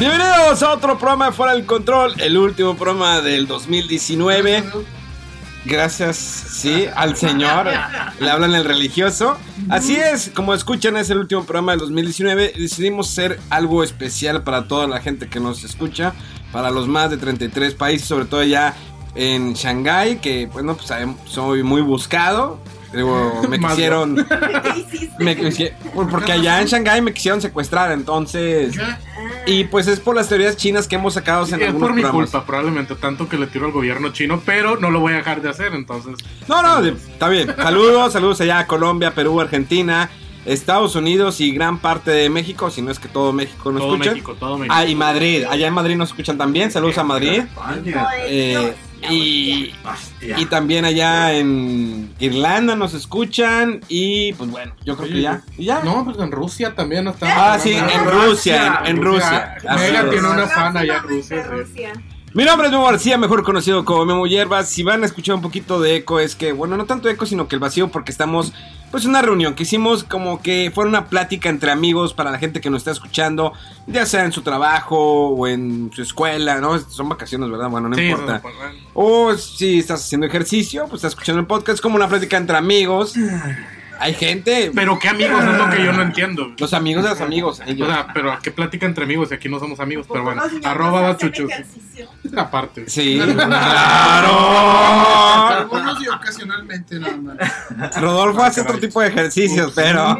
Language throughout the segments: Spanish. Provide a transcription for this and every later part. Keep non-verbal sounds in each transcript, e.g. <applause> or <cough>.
Bienvenidos a otro programa de Fuera del Control, el último programa del 2019. Gracias, sí, al Señor. Le hablan el religioso. Así es, como escuchan, es el último programa del 2019. Decidimos hacer algo especial para toda la gente que nos escucha, para los más de 33 países, sobre todo ya en Shanghái, que bueno, pues soy muy buscado. Digo, <laughs> me quisieron. me quisi- porque allá en Shanghái me quisieron secuestrar, entonces. Y pues es por las teorías chinas que hemos sacado en es algunos por mi programas. culpa, probablemente, tanto que le tiro al gobierno chino, pero no lo voy a dejar de hacer, entonces. No, no, está bien. Saludos, saludos allá a Colombia, Perú, Argentina, Estados Unidos y gran parte de México, si no es que todo México nos Todo escucha. México, todo México. Ah, y Madrid. Allá en Madrid nos escuchan también. Saludos a Madrid. Eh, y, y también allá en Irlanda nos escuchan. Y pues bueno, yo creo que ya. ¿Y ya? No, pues en Rusia también está. Ah, sí, en Rusia, en, en Rusia. Mega tiene una fan allá en Rusia. sí. Mi nombre es Memo García, mejor conocido como Memo Hierbas. Si van a escuchar un poquito de eco, es que, bueno, no tanto eco, sino que el vacío, porque estamos, pues, una reunión que hicimos como que fue una plática entre amigos para la gente que nos está escuchando, ya sea en su trabajo o en su escuela, ¿no? Son vacaciones, ¿verdad? Bueno, no Sí, importa. no. O si estás haciendo ejercicio, pues estás escuchando el podcast, como una plática entre amigos. <laughs> Hay gente, Pero qué amigos es lo que yo no entiendo. los amigos de los amigos. O sea, pero ¿a qué plática entre amigos? Y aquí no somos amigos, pero bueno. Arroba da chuchos. Aparte. Sí, <laughs> claro. Algunos y ocasionalmente nada más. Rodolfo hace otro tipo de ejercicios, pero.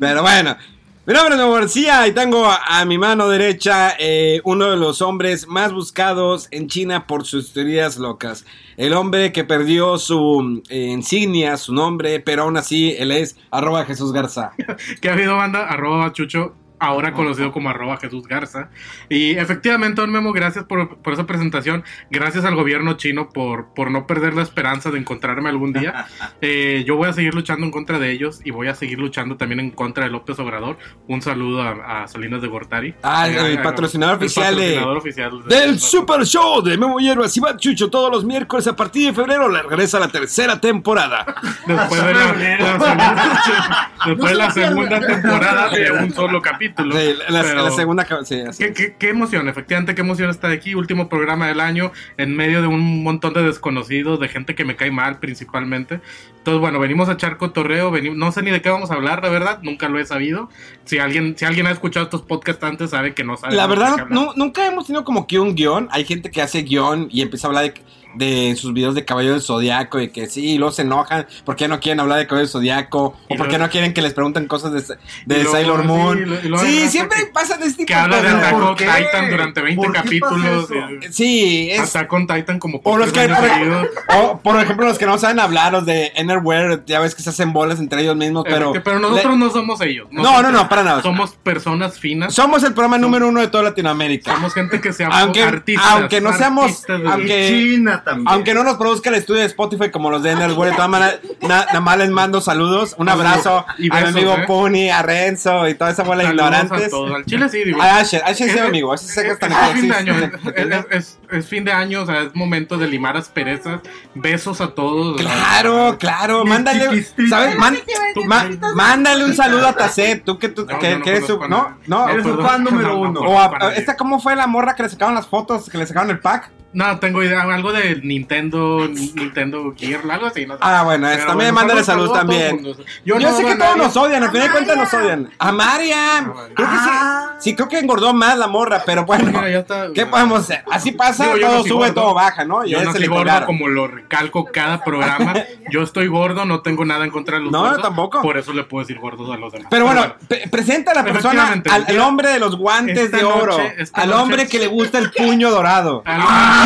Pero bueno. Mi nombre es Memo García y tengo a, a mi mano derecha eh, uno de los hombres más buscados en China por sus teorías locas. El hombre que perdió su eh, insignia, su nombre, pero aún así él es arroba Jesús Garza. <laughs> ¿Qué ha habido, banda? Arroba chucho. Ahora conocido como arroba Jesús Garza. Y efectivamente, don Memo, gracias por, por esa presentación. Gracias al gobierno chino por, por no perder la esperanza de encontrarme algún día. <laughs> Eh, yo voy a seguir luchando en contra de ellos y voy a seguir luchando también en contra de López Obrador. Un saludo a, a Salinas de Gortari. Ah, el Eh, patrocinador el oficial de- patrocinador oficial de- Del Super Show de Memo Hierbas y Bad Chucho todos los miércoles a partir de febrero le regresa la tercera temporada. Después de la, la <laughs> <laughs> después de la segunda temporada de un solo capítulo. Sí, la, Pero- la segunda. Sí, ¿Qué, es. qué, qué emoción, efectivamente, qué emoción estar aquí. Último programa del año, en medio de un montón de desconocidos, de gente que me cae mal principalmente. Entonces, bueno, venimos a echar cotorreo, venimos, no sé ni de qué vamos a hablar, la verdad, nunca lo he sabido. Si alguien, si alguien ha escuchado estos podcasts antes, sabe que no sabe. La verdad, no, nunca hemos tenido como que un guion. Hay gente que hace guion y empieza a hablar de, de sus videos de Caballero del Zodiaco y que sí, y luego se enojan porque no quieren hablar de Caballero del Zodiaco o porque no quieren que les pregunten cosas de, de luego, Sailor sí, Moon. y lo- y luego hay Sí, siempre que- pasa de este tipo Que habla de. Attack. Titan durante 20 ¿Por qué capítulos. Sí, es. Attack on Titan como O los que, por, o, por ejemplo, los que no saben hablar, los de Enerware, ya ves que se hacen bolas entre ellos mismos, pero. Pero, nosotros no somos ellos. No, no, no, para nada. Somos personas finas. Somos el programa número uno de toda Latinoamérica. Somos gente que se Aunque- artistas. aunque no seamos- aunque- China también. Aunque no nos produzca el estudio de Spotify como los de Enerware, de todas maneras, na- nada más les mando saludos, un abrazo Y a mi amigo ¿eh? Puni, a Renzo y toda esa bola de a ignorantes. todos. Al Chile sí, digo. A Asher, Asher sí amigo, ese sé que Es, fin de año, es, es- es fin de año, o sea, es momento de limar asperezas. Besos a todos. Claro, claro, mándale. ¿sabes? Man- Tú- ma- mándale un saludo a Tacet, tú que, tú, No, que, no que eres su, ¿no? Eres perdón. fan número No, <laughs> no, uno. o a- esta, ¿cómo fue la morra que le sacaron las fotos, que le sacaron el pack? No, tengo idea. Algo de Nintendo, Nintendo Gear, algo así. No sé. Ah, bueno, Pero también bueno, mándale salud también. Yo, no sé que todos nos odian, al final de cuentas nos odian. A Mariam. Ah. Creo que Ah. sí. Sí, creo que engordó más la morra, pero bueno. Mira, ya está. ¿Qué podemos hacer? Así pasa, Digo, todo no sube, gordo. todo baja, ¿no? Y Yo no soy gordo como lo recalco cada programa. <laughs> Yo estoy gordo, no tengo nada en contra de los No, gordos. tampoco. Por eso le puedo decir gordos a los demás. Pero bueno, pre- presenta a la persona, al, hombre de los guantes de oro, noche- al noche- hombre que le gusta el puño dorado. <laughs>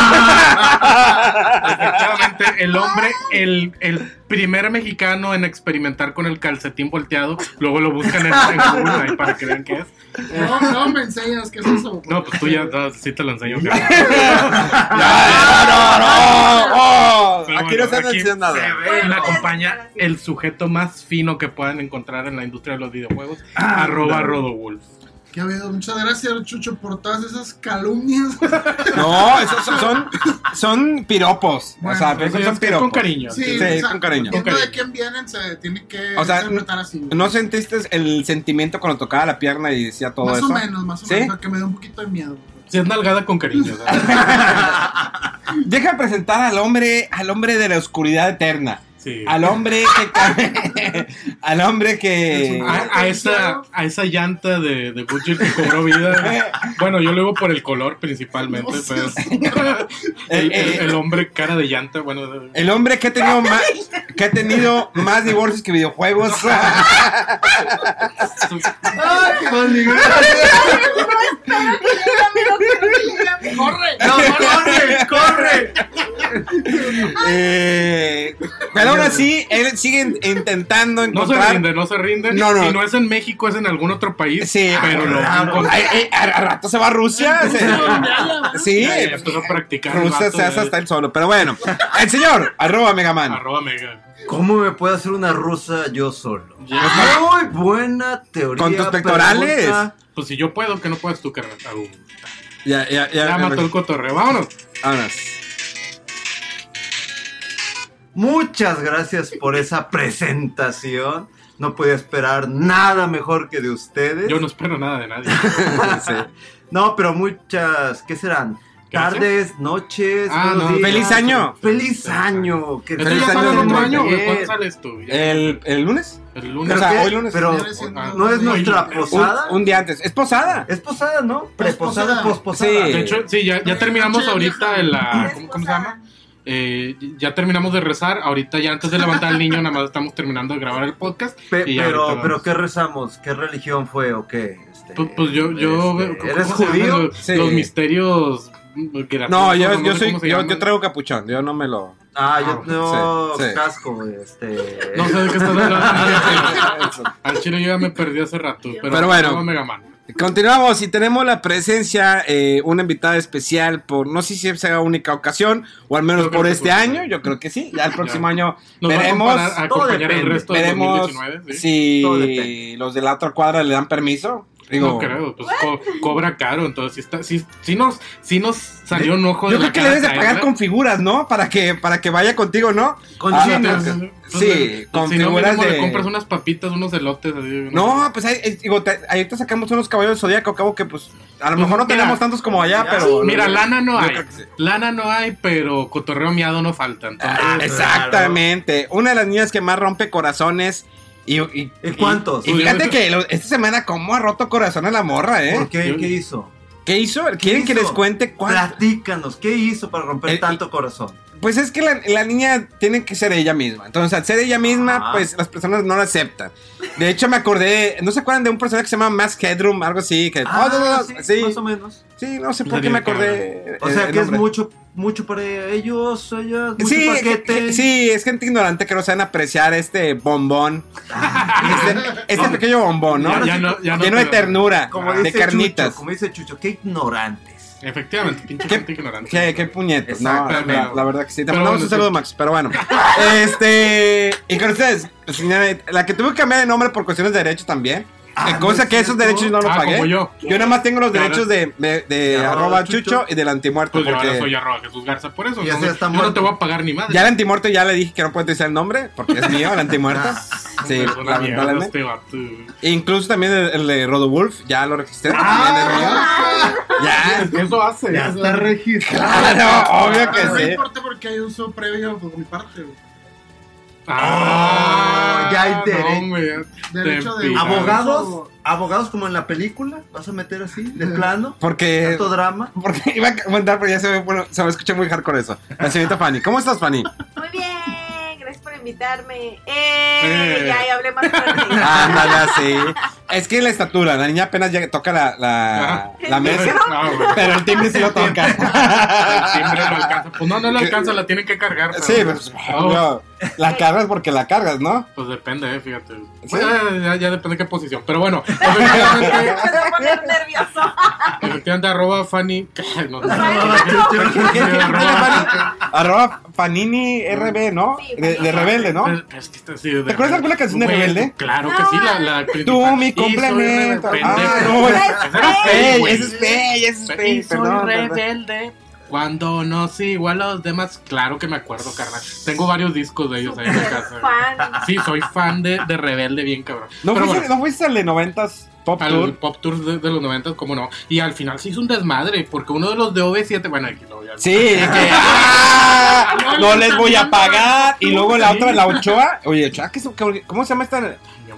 Efectivamente, el hombre, el, el primer mexicano en experimentar con el calcetín volteado, luego lo buscan en, en Google ahí para que vean qué es. No, no me enseñas qué es eso. No, pues tú ya no, sí te lo enseño. ¡No, no, no! ¡Oh! Aquí no aquí diciendo nada. Me acompaña el sujeto más fino que puedan encontrar en la industria de los videojuegos, Ah, arroba Rodowulf. ¿Qué ha habido? Muchas gracias, Chucho, por todas esas calumnias. <laughs> No, esos son, son, son piropos. o sea, pero Eso son, que piropos. con cariño. Sí, Sí, o sea, con cariño. Con de quién vienen, se tiene que O sea, interpretar así. ¿No sentiste el sentimiento cuando tocaba la pierna y decía todo más eso? o menos, más o ¿Sí? menos, porque me da un poquito de miedo. Si es nalgada con cariño. <laughs> Deja de presentar al hombre, al hombre de la oscuridad eterna. Sí. Al hombre que al hombre que A, a esa, a esa llanta de, de Gucci que cobró vida. Bueno, yo lo digo por el color principalmente, No pero seas- el, el- el hombre cara de llanta, bueno, el hombre que ha tenido más que ha tenido más divorcios que videojuegos. ¡Corre! ¡No, corre! ¡Corre! Eh, pero aún así, él sigue in- intentando no se encontrar. rinde, no se rinde. No, no. Si no es en México, es en algún otro país. Sí, pero lo a, a rato se va a Rusia. sí, Ya, ya empezó a practicar. el Rusia se hace hasta él solo. Pero bueno, el señor, arroba Megaman. Arroba mega. ¿Cómo me puedo hacer una rusa yo solo? Muy buena teoría. Con tus pectorales. pregunta. Pues si yo puedo, que no puedas tú, carnal. Ya, ya, ya. Ya mató el cotorreo. Vámonos. Vámonos. Muchas gracias por esa presentación. No podía esperar nada mejor que de ustedes. Yo no espero nada de nadie. <laughs> Sí. No, pero muchas, ¿qué serán? Tardes, noches, Ah, buenos no. días. ¡Feliz año! ¡Feliz año! ¿Esto Feliz ya año otro año? ¿Cuándo sales tú? ¿El, el lunes? El O lunes. sea, ¿qué? hoy lunes. Pero no es nuestra Un, posada. un día antes. Es posada. Es posada, ¿no? Preposada, Posposada. posposada. Sí. De hecho, sí, ya, ya terminamos ahorita en la. ¿Cómo, cómo se llama? Eh, ya terminamos de rezar. Ahorita, ya antes de levantar al niño, nada más estamos terminando de grabar el podcast. Pe- y ya pero, pero. ¿qué rezamos? ¿Qué religión fue o qué? Este, Pues, pues yo. yo este, ¿cómo ¿Eres judío? Los, Sí. los misterios. No, yo, yo soy, yo, yo traigo capuchón, yo no me lo. Ah, yo Ah, no sí, sí. casco, este. No sé de qué estás hablando. <laughs> <laughs> Al chile yo ya me perdí hace rato. Pero, Pero bueno. no, Mega Man. Continuamos y tenemos la presencia, eh, una invitada especial por, no sé si sea única ocasión o al menos creo por este año, yo creo que sí, ya el próximo año Nos va a veremos, a acompañar el resto veremos 2019. ¿sí? Todo si depende. los de la otra cuadra le dan permiso. Digo, no creo, pues co- cobra caro, entonces si está, si, si nos, si nos salió un ojo yo de la creo que cara debes de pagar traerla. con figuras, ¿no? Para que, para que vaya contigo, ¿no? Con Ah, Sí, con si no, figuras le de- compras unas papitas, unos elotes. Así, No, pues ahí, eh, digo, te- ahorita sacamos unos caballos de zodíaco, acabo que pues a lo Pues, mejor no mira, tenemos tantos como allá, ya, pero... Mira, lana no Yo hay. sí. Lana no hay, pero cotorreo miado no falta. Entonces, Ah, exactamente. Una de las niñas que más rompe corazones. Y, y, ¿Y cuántos? Y, fíjate que lo- esta semana, ¿cómo ha roto corazón a la morra, eh? ¿Por qué? ¿Qué hizo? ¿Qué hizo? ¿Quieren que hizo? les cuente cuánto? Platícanos, ¿qué hizo para romper Eh, tanto corazón? Pues es que la, la niña tiene que ser ella misma. Entonces, al ser ella misma, Ah. pues las personas no la aceptan. De hecho, me acordé, ¿no se acuerdan de un personaje que se llama Mask Headroom? Algo así. Que, Ah, oh, no, no, no, sí, sí, más o menos. sí, no sé por qué me acordé. O eh, sea el que es mucho, mucho para ellos, ellas, mucho Sí, paquete. que- sí, es gente ignorante que no saben apreciar este bombón. este, este pequeño bombón, ¿no? Ya- ya no- ya no Lleno de te- ternura, Como de dice carnitas. Chucho, como dice Chucho, qué ignorantes. Efectivamente, pinche ¿Qué- gente ignorante. Qué, qué puñetos, no, la, la verdad que sí. Te mandamos bueno, un saludo. Max, pero bueno. <laughs> Este, y con ustedes, señora, la que tuve que cambiar de nombre por cuestiones de derechos también. Ah, Eh, ¿no cosa es que esos derechos no los Ah, pagué. como yo. Yo nada más tengo los Claro. derechos de, de, de arroba chucho, chucho y del antimuerto. Pues yo porque ahora soy arroba Jesús Garza, por eso. Y ese no, está yo no muerto. te voy a pagar ni madre. ya el antimuerto ya le dije que no puede utilizar el nombre, porque es mío el antimuerto. <laughs> Sí, Es una mierda lamentablemente. este. Incluso también el, el de Rodowulf, ya lo registré. Ah. también es mío. Ya, <laughs> Eso hace. Ya está registrado. claro, obvio que No me sí. importa porque hay uso previo por mi parte, güey. Ah, ya hay no, derecho. de-. ¿Abogados? ¿Abogados como en la película? ¿Vas a meter así, de plano? Porque, ¿Tanto drama? porque <laughs> iba a comentar, pero ya se me, bueno, se me escucha muy hardcore eso. La señorita Fanny. ¿Cómo estás, Fanny? Muy bien, gracias por invitarme. Eh, Eh. Ya, ya hablé más fuerte. Ándale, así. Es que la estatura, la niña apenas ya toca la, la, mesa, No, pero el timbre sí lo toca. El timbre no alcanza. Pues no, no le alcanza, la tienen que cargar. pero- Sí, pues, Oh, no, la cargas porque la cargas, ¿no? Pues depende, eh, fíjate. ¿Sí? Pues, ya, ya- ya depende de qué posición. Pero bueno, efectivamente, nervioso. efectivamente arroba Fanny. No, no, no, ¿Qué, qué, qué, Arroba- Arroba Panini RB, ¿no? Sí, De. Rebelde, ¿no? Es que está así de- ¿Te acuerdas alguna canción de Rebelde? Claro que sí, la, la Tú, mi complemento. rebelde. Ah, no, Ese es güey. ese es Fey, ese es Y Fey, soy perdón. perdón. rebelde. Cuando no sigo a los demás, claro que me acuerdo, carnal. Tengo varios discos de ellos ahí en la casa. Fan. Sí, soy fan de, de Rebelde, bien cabrón. ¿No Pero fuiste, bueno, ¿No fuiste al de 90s Pop al Tour? Pop Tour de, de los 90, ¿cómo no? Y al final se hizo un desmadre, porque uno de los de OV7, bueno, aquí lo voy a Sí, de que <laughs> ¡ah! no les voy a pagar. Y luego la otra, la Ochoa. Oye, Ochoa, ¿qué es- qué- ¿cómo se llama esta?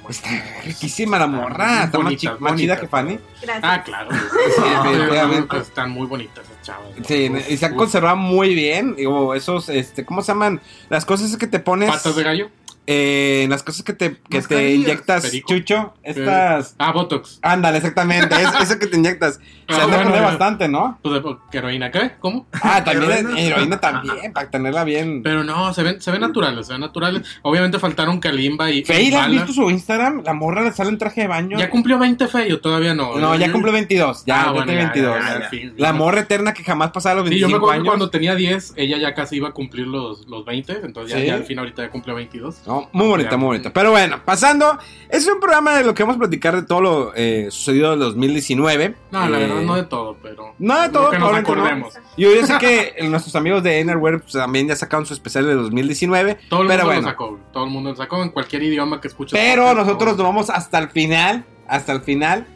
Está riquísima la morra. Está más, Bonita, chi- más chida que Fanny. Gracias. Ah, claro. Sí, definitivamente. Están muy bonitas esas chavas. Sí, Uf, y se han uf. conservado muy bien. Digo, esos, este, ¿cómo se llaman? Las cosas que te pones. Patas de gallo. Eh, las cosas que te, que te inyectas, Perico. Chucho. Estas. Ah, Botox. Ándale, exactamente. es- eso que te inyectas. <laughs> Se Ah, han de bueno, poner ya. bastante, ¿no? Pues de ¿qué heroína, ¿qué? ¿Cómo? Ah, también Heroína. heroína, también, para tenerla bien. Pero no, se ven, se ven naturales, se ven naturales. Obviamente faltaron Kalimba y. Fey, y ¿la has visto su Instagram? La morra le sale en traje de baño. ¿Ya cumplió 20 Fey o todavía no? No, ya cumplió 22. Ya, Ah, ya bueno, tiene ya, 22. ya, ya, ya. sí. La morra eterna que jamás pasaba los Sí, 25 yo me acuerdo que años. cuando tenía 10, ella ya casi iba a cumplir los, los 20, entonces ya, Sí. ya al fin ahorita ya cumplió 22. No, muy bonita, muy bonita. Pero bueno, pasando. Es un programa de lo que vamos a platicar de todo lo eh, sucedido en 2019. No, la Eh, verdad no de todo, pero... No de todo, que nos no. acordemos. Yo, yo sé que <laughs> eh, nuestros amigos de Enerware pues, también ya sacaron su especial de 2019. Todo el pero mundo bueno. lo sacó, todo el mundo lo sacó en cualquier idioma que escuches. Pero podcast, nosotros nos vamos hasta el final. Hasta el final.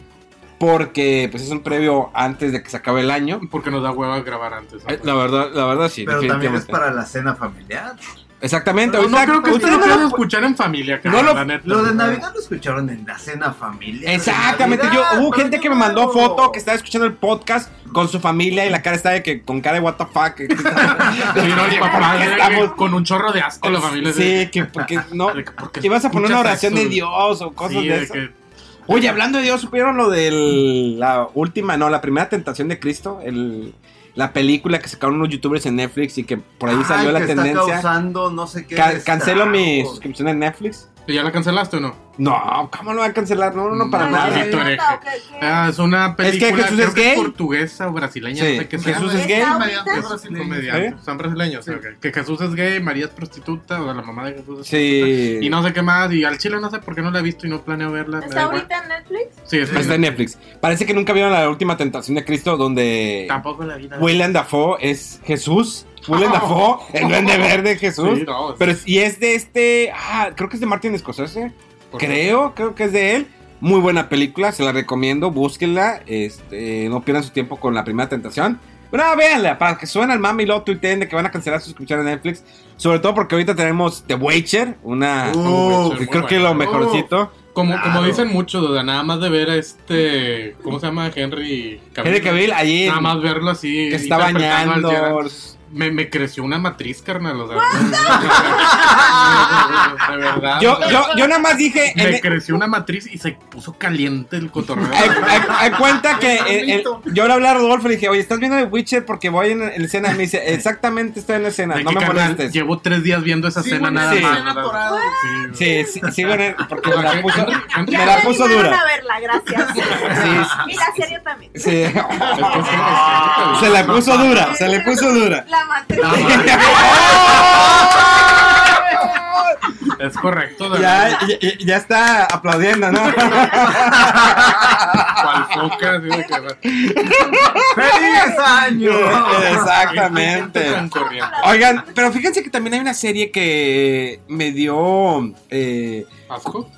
Porque pues es un previo antes de que se acabe el año. Porque nos da hueva grabar antes. ¿no? Eh, La verdad, la verdad sí. Pero también es para la cena familiar. Exactamente. Pero no creo que lo no lo- escuchar en familia. No cabrón, lo- la neta. Lo de Navidad lo escucharon en la cena familiar. Exactamente, yo hubo pero gente que me mandó foto que estaba escuchando el podcast con su familia y la cara estaba de que con cara de what the fuck. <laughs> que- no, el papá ¿por qué de- estamos- con un chorro de asco la familia. Sí, que porque no De que, ¿por qué ibas a poner una oración de Dios o cosas Sí, de de eso. que- Oye, hablando de Dios, ¿supieron lo de la última, no, la primera tentación de Cristo? El, la película que sacaron unos youtubers en Netflix y que por ahí Ay, salió la que tendencia. Está causando no sé qué. Ca- cancelo mi suscripción en Netflix. ¿Ya la cancelaste o no? No, ¿cómo lo va a cancelar? No, no, no, para No, nada. Ah, es una película Jesús es que gay. portuguesa o brasileña, Sí, no sé qué sea. Jesús es gay. Es Es comediante. ¿Eh? Son brasileños, ok. Que Jesús es gay, María es prostituta, o la mamá de Jesús es Sí. prostituta. Y no sé qué más, y al chile no sé por qué no la he visto y no planeo verla. ¿Está igual. ahorita en Netflix? Sí, está Está en Netflix. Parece que nunca vieron la última tentación de Cristo donde Tampoco la vida. William Dafoe es Jesús. William Oh. Dafoe, el duende verde Jesús. Sí, no, Pero y es de este, ah, creo que es de Martin Scorsese. Creo, creo que es de él. Muy buena película, se la recomiendo, búsquenla. Este, no pierdan su tiempo con la primera tentación. Bueno, véanla, para que suene al mami y luego tuiteen de que van a cancelar su suscripción a Netflix. Sobre todo porque ahorita tenemos The Witcher, una... Uh, muy creo que buena. lo mejorcito. Como, como Claro. dicen muchos, nada más de ver a este. ¿Cómo se llama? Henry Henry Cavill allí Nada más verlo así. que está al bañando. Me, me creció una matriz, carnal. O sea, de verdad. Yo, yo, yo nada más dije... en- Me creció una matriz y se puso caliente el cotorreo. Hay, cuenta que el- el- yo le hablé a Rodolfo y le dije, oye, ¿estás viendo The Witcher? Porque voy en, en la escena. Y me dice, exactamente estoy en la escena, no me carnal, molestes. Llevo tres días viendo esa Sí, escena bueno, nada sí. más. Sí, Sí, sí, bueno, porque me la puso, Henry- me Ya la puso dura. a verla, gracias. Sí, Y la serie también. sí. Se la puso dura, se le puso dura. La matriz. La <laughs> madre. <laughs> Es correcto, de Ya, verdad. ya, ya está aplaudiendo, ¿no? <laughs> cual foca, así de que- ¡Feliz año! Exactamente. Oigan, pero fíjense que también hay una serie que me dio. eh, ¿Asco?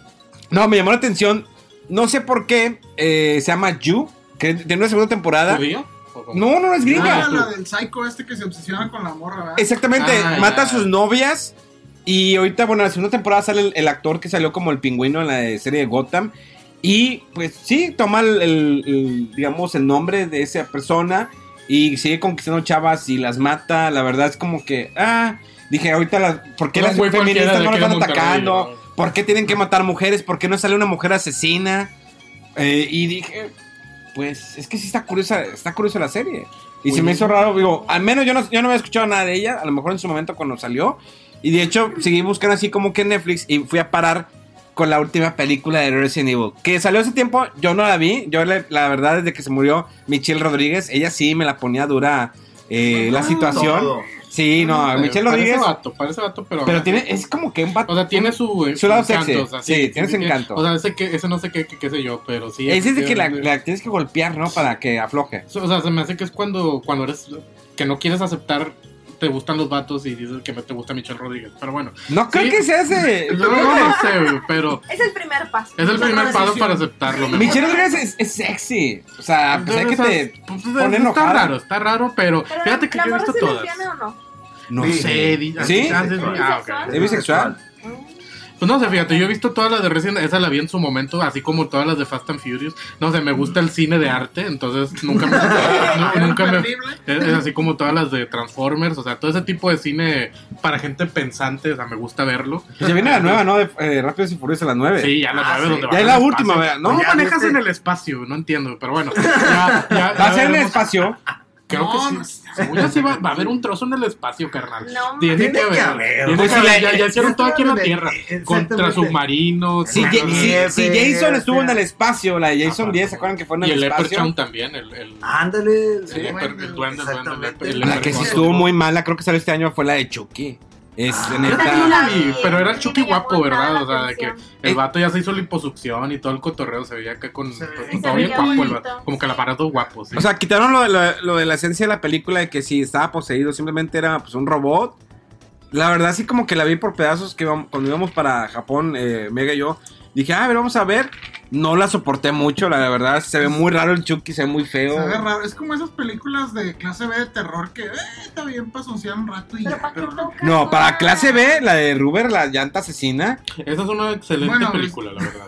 no, me llamó la atención. No sé por qué. eh, se llama You. Que tiene una segunda temporada. ¿Judío? No, no, no es gringa. Ah, la del psycho este que se obsesiona con la morra, ¿verdad? Exactamente, Ah, mata ya. a sus novias. Y ahorita, bueno, en la segunda temporada sale el, el actor que salió como el pingüino en la de- serie de Gotham. Y pues sí, toma el, el- el, digamos, el nombre de esa persona y sigue conquistando chavas y las mata. La verdad es como que, ah, dije, ahorita, las, ¿por qué las feministas no las están atacando? ¿Por qué tienen que matar mujeres? ¿Por qué no sale una mujer asesina? Eh, y dije, pues es que sí está curiosa, está curiosa la serie. Y se me hizo raro, digo, al menos yo no, yo no había escuchado nada de ella, a lo mejor en su momento cuando salió. Y de hecho, seguí buscando así como que en Netflix y fui a parar con la última película de Resident Evil. Que salió hace tiempo, yo no la vi. Yo le- la verdad, desde que se murió Michelle Rodríguez, ella sí me la ponía dura eh, la situación. Todo. Sí, no, Pero Michelle parece Rodríguez. vato, parece vato, pero. Pero tiene, es como que un vato. O sea, tiene su, Su lado encanto, sexy. o sea, Sí, tiene su que- encanto. O sea, ese, que, ese no sé qué, qué, qué sé yo, pero sí. Es desde que la, tienes que golpear, ¿no? Para que afloje. O sea, se me hace que es cuando, cuando eres. que no quieres aceptar. Te gustan los vatos y dices que no te gusta Michelle Rodríguez. Pero bueno. No creo Sí. que se hace. <laughs> No, no, no sé, güey, pero. Es el primer paso. Es el primer paso para aceptarlo. mejor. Michelle Rodríguez es, es sexy. O sea, a pesar de que te pues, pone está enojada. raro, está raro, pero, Pero fíjate que ¿la yo he visto todas. o no? No Sí. sé. ¿Sí? sí, ah. ¿Es bisexual? Pues no sé, fíjate, yo he visto todas las de Resident esa la vi en su momento, así como todas las de Fast and Furious. No sé, me gusta el cine de arte, entonces nunca me. <laughs> no, nunca me es, es así como todas las de Transformers, o sea, todo ese tipo de cine para gente pensante, o sea, me gusta verlo. Pues ya viene la nueva, ¿no? De eh, Rápidos y Furiosos, la 9. Sí, ya la Ah, sí. donde Ya es la última. ¿verdad? ¿no? ¿Cómo Ya manejas en el espacio? No entiendo, pero bueno. <laughs> Ya, ya, Va a ya ser en el espacio. Creo que No, sí. Según yo sí va, va a haber un trozo en el espacio, carnal. No, Tiene, Tiene que haber. Tiene que haber. ya, ya hicieron todo aquí en la Tierra. Contra submarinos. Si, Ja- si- Jason estuvo en el espacio, la de Jason Ajá. 10, ¿se acuerdan que fue en Y el el espacio? Leprechaun también. El, el, Ándale. el, el duende, el duende, el el La que sí estuvo muy mala, creo que salió este año, fue la de Chucky. Es no la Sí, vi, pero era el Chucky guapo, ¿verdad? O sea, de que el vato ya se hizo liposucción y todo el cotorreo se veía acá con. Sí. todo bien guapo el vato. Como que el aparato guapo, sí. O sea, quitaron lo de, la, lo de la esencia de la película de que si estaba poseído, simplemente era pues un robot. La verdad, sí, como que la vi por pedazos que íbamos- cuando íbamos para Japón, eh, Mega y yo. Dije, ah, a ver, vamos a ver. No la soporté mucho, la verdad. Se ve muy raro el Chucky, se ve muy feo. Se ve raro. Es como esas películas de clase B de terror que, eh, está bien pasonciar un rato y Pero ya. ¿para qué Pero no. para clase B, la de Ruber, la llanta asesina. Esa es una excelente Bueno, película, la verdad.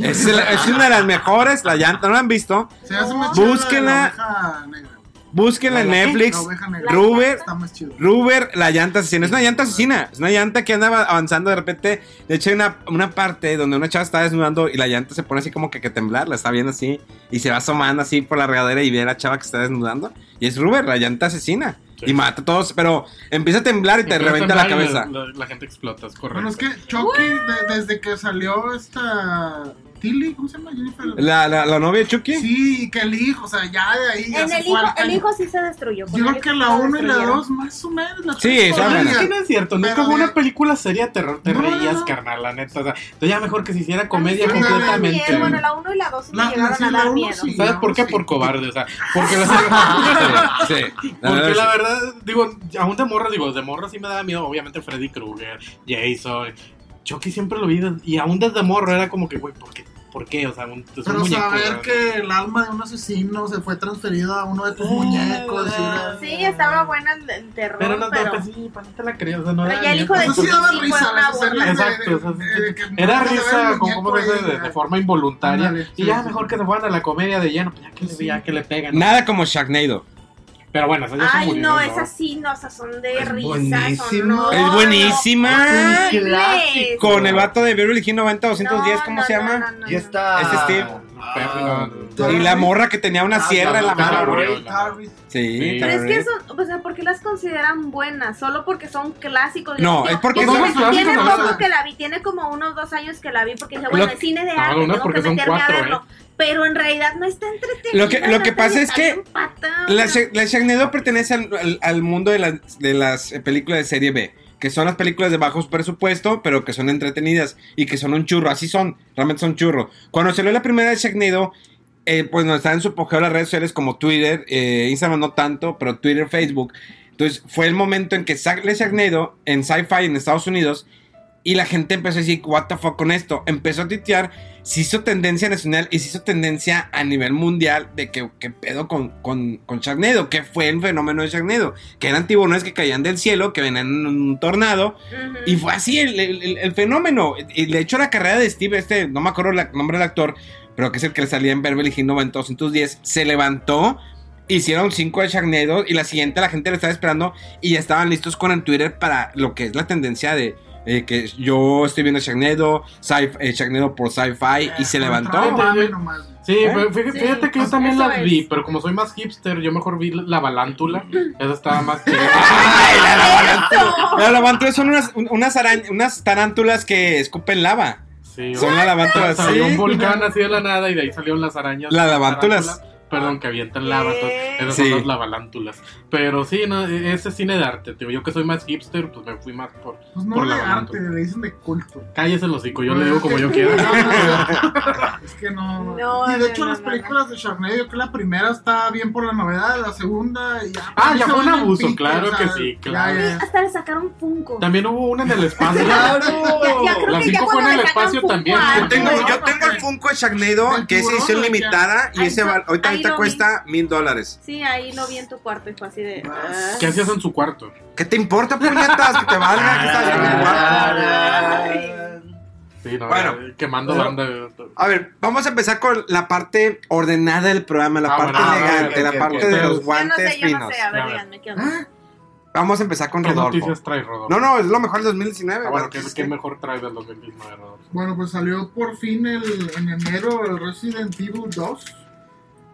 Es, la- es una de las mejores, la llanta. ¿No la han visto? Se hace más Búsquenla. la oveja negra. Búsquenla en. Netflix. Ruber. Ruber, la llanta asesina. Es una llanta asesina. Es una llanta que anda avanzando de repente. De hecho, hay una, una parte donde una chava está desnudando y la llanta se pone así como que, que temblar. La está viendo así. Y se va asomando así por la regadera y ve a la chava que está desnudando. Y es Ruber, la llanta asesina. Sí. Y mata a todos. Pero empieza a temblar y te Empieza a revienta la cabeza. La, la gente explota, es correcto. Bueno, es que Chucky, de- desde que salió esta Tilly, ¿cómo se llama? Jennifer. La, la, la novia de Chucky. Sí, que el hijo, o sea, ya de ahí. ya En se el fue hijo, el hijo sí se destruyó. Yo creo que la se 1 y la destruyeron. 2, más o menos. La Sí, son buenas. Es que no es cierto, nunca fue una película seria de terror, te No, no, reías, no. carnal, la neta. O sea, entonces ya mejor que se hiciera comedia sí, completamente. Miedo, bueno, la 1 y la 2 sí me llegaron a dar miedo. sí. ¿Sabes por qué? sí. Por cobarde, o sea, <laughs> <laughs> <laughs> porque la, Sí. Porque verdad, digo, aún de morra, digo, de morra sí me daba miedo, obviamente Freddy Krueger, Jason, Chucky siempre lo vi, y aún desde morro era como que, güey, ¿por qué? ¿Por qué? O sea, un, es un Pero muñeco. saber ¿verdad? que el alma de un asesino se fue transferido a uno de tus muñecos. y era- Sí, estaba buena el, el terror, Pero pero... no, no, pues sí, pues te la creías, o sea, no Pero era ya el hijo de Eso sí Chucky daba sí risa, Exacto, de que Era risa, como, de, de- ahí, de forma involuntaria. Y sí, ya sí. mejor que se fueran a la comedia de lleno, pues ya que, le, ya que le pegan. Nada como Sharknado. Pero bueno, esas ya Ay, no, esas sí, no, esas son de Es risa, buenísimo. son no, Es buenísima. Es un. Con el vato de Beverly Hills 90 210, No, ¿cómo no, se llama? no, no, no, Ya está. Ese Steve. Ah, Y la morra que tenía una Ah, sierra en la mano. Sí, Sí. Pero es que eso, o sea, ¿por qué las consideran buenas? Solo porque son clásicos. No, Yo- es porque son tiene- clásicos, Tiene poco que la vi, tiene como unos dos años que la vi porque dije, bueno, es cine de arte, no, tengo porque que son meterme cuatro, a verlo. Pero en realidad no está entretenido. Lo que- lo que pasa es que La, La Sha- la Sharknado pertenece al, al- al mundo de, las- de las eh, películas de serie B, que son las películas de bajos presupuesto, pero que son entretenidas y que son un churro, así son, realmente son churro. Cuando salió la primera de Sharknado, eh, pues no están en su apogeo las redes sociales como Twitter, eh, Instagram no tanto, pero Twitter, Facebook. Entonces fue el momento en que sale Sharknado en Sci-Fi en Estados Unidos y la gente empezó a decir, what the fuck con esto. Empezó a titear, se hizo tendencia nacional y se hizo tendencia a nivel mundial de que, que pedo con, con, con Sharknado, que fue el fenómeno de Sharknado, que eran tiburones que caían del cielo, que venían en un tornado. Y fue así el, el- el- el fenómeno. Y de hecho la carrera de Steve, este, no me acuerdo el nombre del actor, pero que es el que le salía en Beverly Hills 90210, se levantó, hicieron cinco de Sharknado y la siguiente la gente le estaba esperando y ya estaban listos con el Twitter para lo que es la tendencia de... eh, que yo estoy viendo Sharknado, sci eh, Sharknado por Sci-Fi y se levantó. Mames nomás. Sí, ¿Eh? pero fíjate, que yo pues, también las es. vi, pero como soy más hipster, yo mejor vi la balántula. Esa estaba más <laughs> chida. ¡Ay, la lavántula! La lavántula son unas, un- unas, arañ- unas tarántulas que escupen lava. Sí, Son la lavántula, Salió un volcán así de la nada y de ahí salieron las arañas. Las lavántulas. Perdón, que avientan lava. Esas Sí. son las lavalántulas. Pero sí, no, ese cine de arte. Tío. Yo que soy más hipster, pues me fui más por, Pues no por de la arte, le dicen de culto. Cállese el hocico, yo le digo como yo quiera. <laughs> Es que no. No, y de no, hecho, no, las no, películas de Sharknado, yo creo que la primera está bien por la novedad, la segunda ya. Ah, ya fue un abuso, pique, claro o sea, que sí, claro. ya. Hasta le sacaron Funko. También hubo una en el espacio. <laughs> Ya que ya cinco fue en el espacio también. Yo tengo, no, yo tengo el. Funko de Sharknado, que es edición limitada, y ese no- ahorita, ahorita cuesta mil dólares. Sí, ahí lo vi en tu cuarto y fue así de. ah. ¿Qué hacías en su cuarto? ¿Qué te importa, puñetas? Que te valga que estás en el cuarto. Sí, no, Bueno, quemando pero- banda. A ver, vamos a empezar con la parte ordenada del programa, la Ah, parte bueno, elegante, la parte de los Yo no guantes sé, yo no finos. sé. A ver, A ver. díganme qué onda. Vamos a empezar con ¿Qué Rodolfo. noticias trae Rodolfo? No, no, es lo mejor del 2019. Ah, bueno, bueno, ¿qué, es qué mejor trae del 2019, Rodolfo? Bueno, pues salió por fin el, en enero el Resident Evil 2.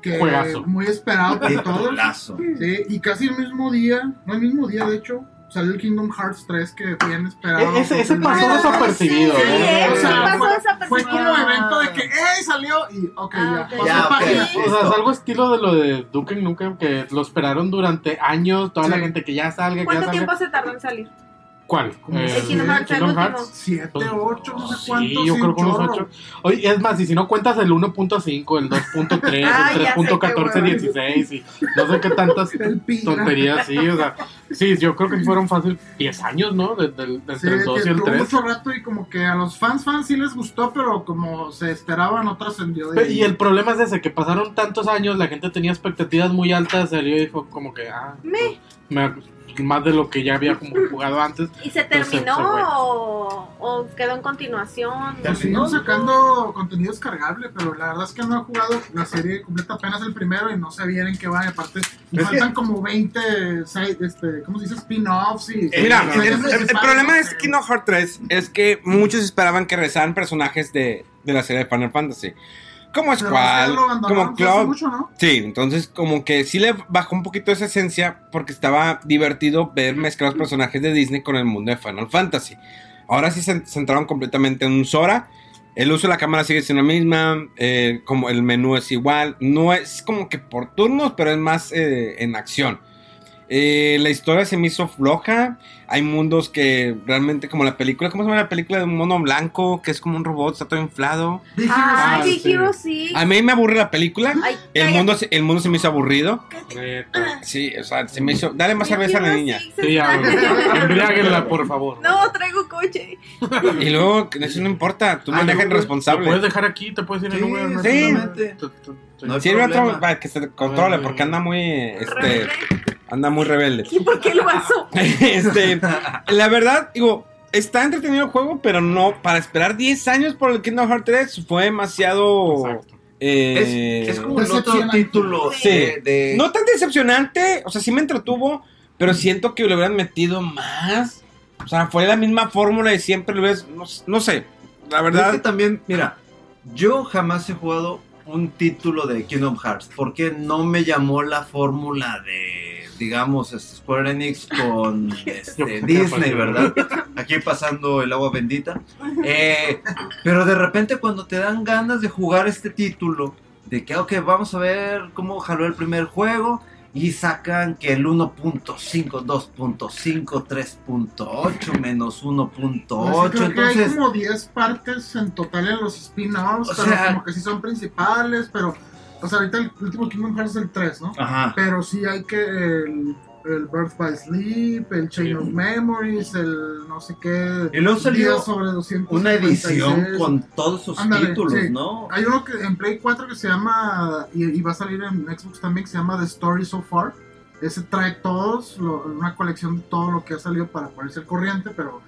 Que Juegazo. muy esperado por todos. Sí, y casi el mismo día, no el mismo día de hecho, salió el Kingdom Hearts 3 que bien esperado. E- ese- ese pasó desapercibido, Sí, ¿eh? O ese sea, pasó fue, desapercibido. fue como evento de que ¡eh! salió y ok, Ah, ya. ok. pasó Ya. O sea, es algo estilo de lo de Duke Nukem, que lo esperaron durante años, toda la gente que ya salga, ya ¿Cuánto salga. tiempo se tardó en salir? ¿Cuál? Como Eh, el Kingdom Hearts, el Kingdom. Hearts. 7, 8, no sé Sí, cuántos. yo sí, creo que un unos chorro. 8. Oye, es más, y si no cuentas el 1.5, el 2.3, Ah, el <laughs> ya sé qué 3.1416 y no sé qué tantas <laughs> El tonterías, sí, o sea, sí, yo creo que sí fueron fácil 10 años, ¿no? De- del- Sí, entre el 2 que y el tuvo 3. mucho rato y como que a los fans fans sí les gustó, pero como se esperaba no trascendió. de. Y el problema es ese, que pasaron tantos años, la gente tenía expectativas muy altas, salió y dijo como que, ah, Me. me- más de lo que ya había como jugado antes. <laughs> ¿Y se Pues se- terminó se fue. o, o quedó en continuación? Siguen sacando contenido descargable, pero la verdad es que no he jugado la serie completa apenas el primero y no sé bien en qué va. Aparte, me Es que- faltan como 20 side, este, ¿cómo se dice? Spin-offs y. Eh, Mira, y- el, el- el problema sé. Kingdom Hearts 3 es que muchos esperaban que regresaran personajes de, de la serie de Final Fantasy. Como Squall, como mucho, ¿no? Sí, entonces como que sí le bajó un poquito esa esencia porque estaba divertido ver mezclar los personajes de Disney con el mundo de Final Fantasy. Ahora sí se centraron completamente en un Sora. El uso de la cámara sigue siendo la misma, eh, como el menú es igual, no es como que por turnos, pero es más eh, en acción. Eh, la historia se me hizo floja. Hay mundos que realmente, como la película, ¿cómo se llama la película de un mono blanco que es como un robot, está todo inflado? Ay, Ah, sí. Hero sí. A mí me aburre la película. Ay, El cállate. mundo, se- el mundo se me hizo aburrido. Sí, o sea, se me hizo. Dale más cerveza a la niña. Sí, embriáguenla, por favor. No, traigo coche. Y luego, eso no importa. Tú manejas no, Te responsable. puedes dejar aquí, te puedes ir en Uber. no sí. No Sirve otro para que se controle, porque anda muy. Este. Anda muy rebelde. ¿Y por qué el vaso? <laughs> este, la verdad, digo, está entretenido el juego, pero no. Para esperar 10 años por el Kingdom Hearts 3 fue demasiado. Exacto. eh, Es, es como el otro título Sí. de, de- No tan decepcionante, o sea, sí me entretuvo, pero siento que le hubieran metido más. O sea, fue la misma fórmula de siempre, le hubieras- no, no sé, la Es verdad. que también, mira, yo jamás he jugado un título de Kingdom Hearts porque no me llamó la fórmula de, digamos, este, Square Enix con <laughs> este, Disney, ¿verdad? Aquí pasando el agua bendita. Eh, pero de repente cuando te dan ganas de jugar este título, de que, ok, vamos a ver cómo jaló el primer juego. Y sacan que el 1.5, 2.5, 3.8 menos 1.8. Pues que hay Entonces, como 10 partes en total en los spin-offs, pero sea- como que sí son principales, pero O sea, ahorita el último Kingdom Hearts es el 3, ¿no? Ajá. Pero sí hay que el, el Birth by Sleep, el Chain of Memories, el no sé qué. Y luego salió sobre 256. Una edición con todos sus títulos, sí. ¿no? Hay uno que en Play 4 que se llama, y, y va a salir en Xbox también, que se llama The Story So Far. Ese trae todos, lo- una colección de todo lo que ha salido para ponerse al corriente, pero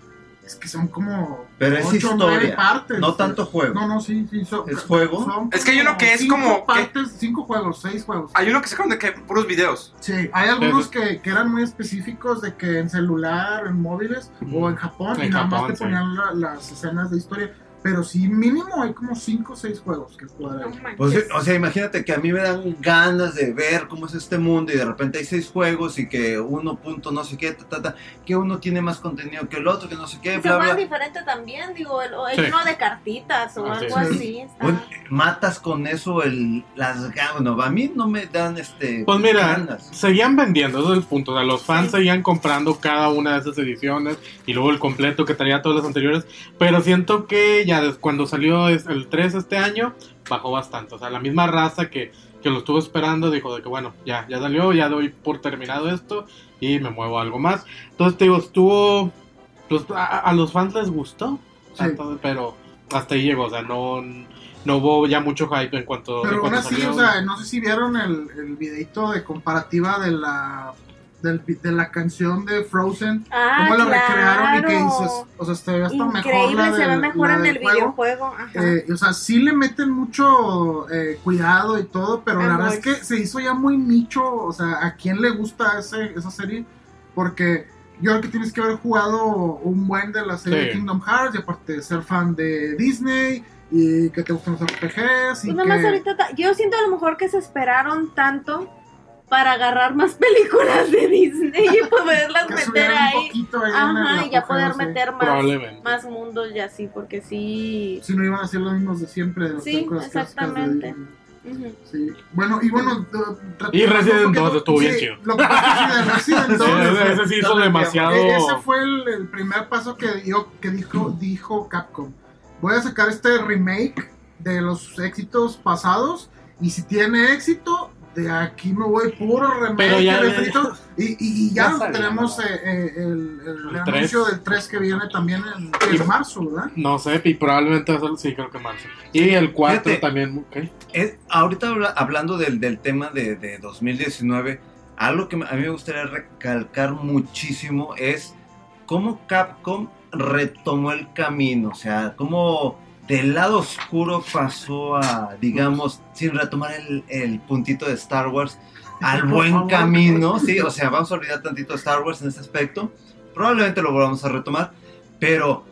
es que son como Pero es ocho o nueve historia, partes. no tanto juego. No, no, sí, sí. son- ¿Es juego? son Es que hay uno que es cinco como que- cinco juegos, seis juegos. Hay uno que sacaron de que puros videos. Sí, hay algunos que, que eran muy específicos de que en celular, en móviles o en Japón, En y nada más Japón, te sí. ponían la- las escenas de historia. Pero sí, mínimo hay como 5 o 6 juegos que jugar No o sea, imagínate que a mí me dan ganas de ver cómo es este mundo y de repente hay seis juegos y que uno punto no sé qué, ta, ta, ta, que uno tiene más contenido que el otro, que no sé qué, Se bla, bla. diferente también, digo, el, o el Sí. uno de cartitas o Ah, sí, algo sí. así. está- Bueno, matas con eso el, las ganas. Bueno, a mí no me dan este Pues mira, ganas. seguían vendiendo, ese es el punto. O sea, los fans seguían comprando cada una de esas ediciones y luego el completo que traía todas las anteriores. Pero siento que ya cuando salió el 3 este año, bajó bastante. O sea, la misma raza que, que lo estuvo esperando dijo de que bueno, ya, ya salió, ya doy por terminado esto y me muevo a algo más. Entonces te digo, estuvo. Pues a, a los fans les gustó, Sí. Entonces, pero hasta ahí llegó. O sea, no, no hubo ya mucho hype en cuanto, en Pero aún cuanto así, salió. o sea, no sé si vieron el, el videito de comparativa de la del- de la canción de Frozen. Ah, cómo la recrearon y que claro. dices, o sea, se ve hasta mejor Increíble, la se ve mejor la en del el juego. videojuego. Ajá. Eh, o sea, sí le meten mucho eh, cuidado y todo, pero la verdad es que se hizo ya muy nicho. O sea, ¿a quién le gusta ese, esa serie? Porque yo creo que tienes que haber jugado un buen de la serie Sí. Kingdom Hearts y aparte ser fan de Disney y que te gustan los RPGs. Y Pues nomás que... ahorita, ta- yo siento a lo mejor que se esperaron tanto para agarrar más películas de Disney y poderlas meter ahí. poquito ahí en Ajá, el y ya poder meter más, más mundos y así, porque sí. Si no iban a ser los mismos de siempre. de las Sí, películas clásicas de exactamente. Disney. Ujú. Sí. Bueno, y bueno. uh, tratando Y Resident un poquito- 2 estuvo bien sí, chido. Lo que pasa es que <laughs> de Resident Sí, 2. ese, ese sí hizo demasiado. E- Ese fue el, el primer paso que, dio, que dijo, dijo Capcom. Voy a sacar este remake de los éxitos pasados y si tiene éxito, de aquí me voy puro remake. Pero ya- refrito, y, y- y ya, tenemos ¿no? eh, eh, el, el El anuncio 3. del 3 que viene también en, marzo, ¿verdad? No sé, y probablemente va a ser- sí, creo que marzo. Y el 4 Fíjate. también, ok. Es- ahorita habla- hablando del, del tema de, de 2019, algo que a mí me gustaría recalcar muchísimo es cómo Capcom retomó el camino, o sea, cómo del lado oscuro pasó a, digamos, sin retomar el, el puntito de Star Wars, al buen camino, sí, o sea, vamos a olvidar tantito Star Wars en ese aspecto, probablemente lo volvamos a retomar, pero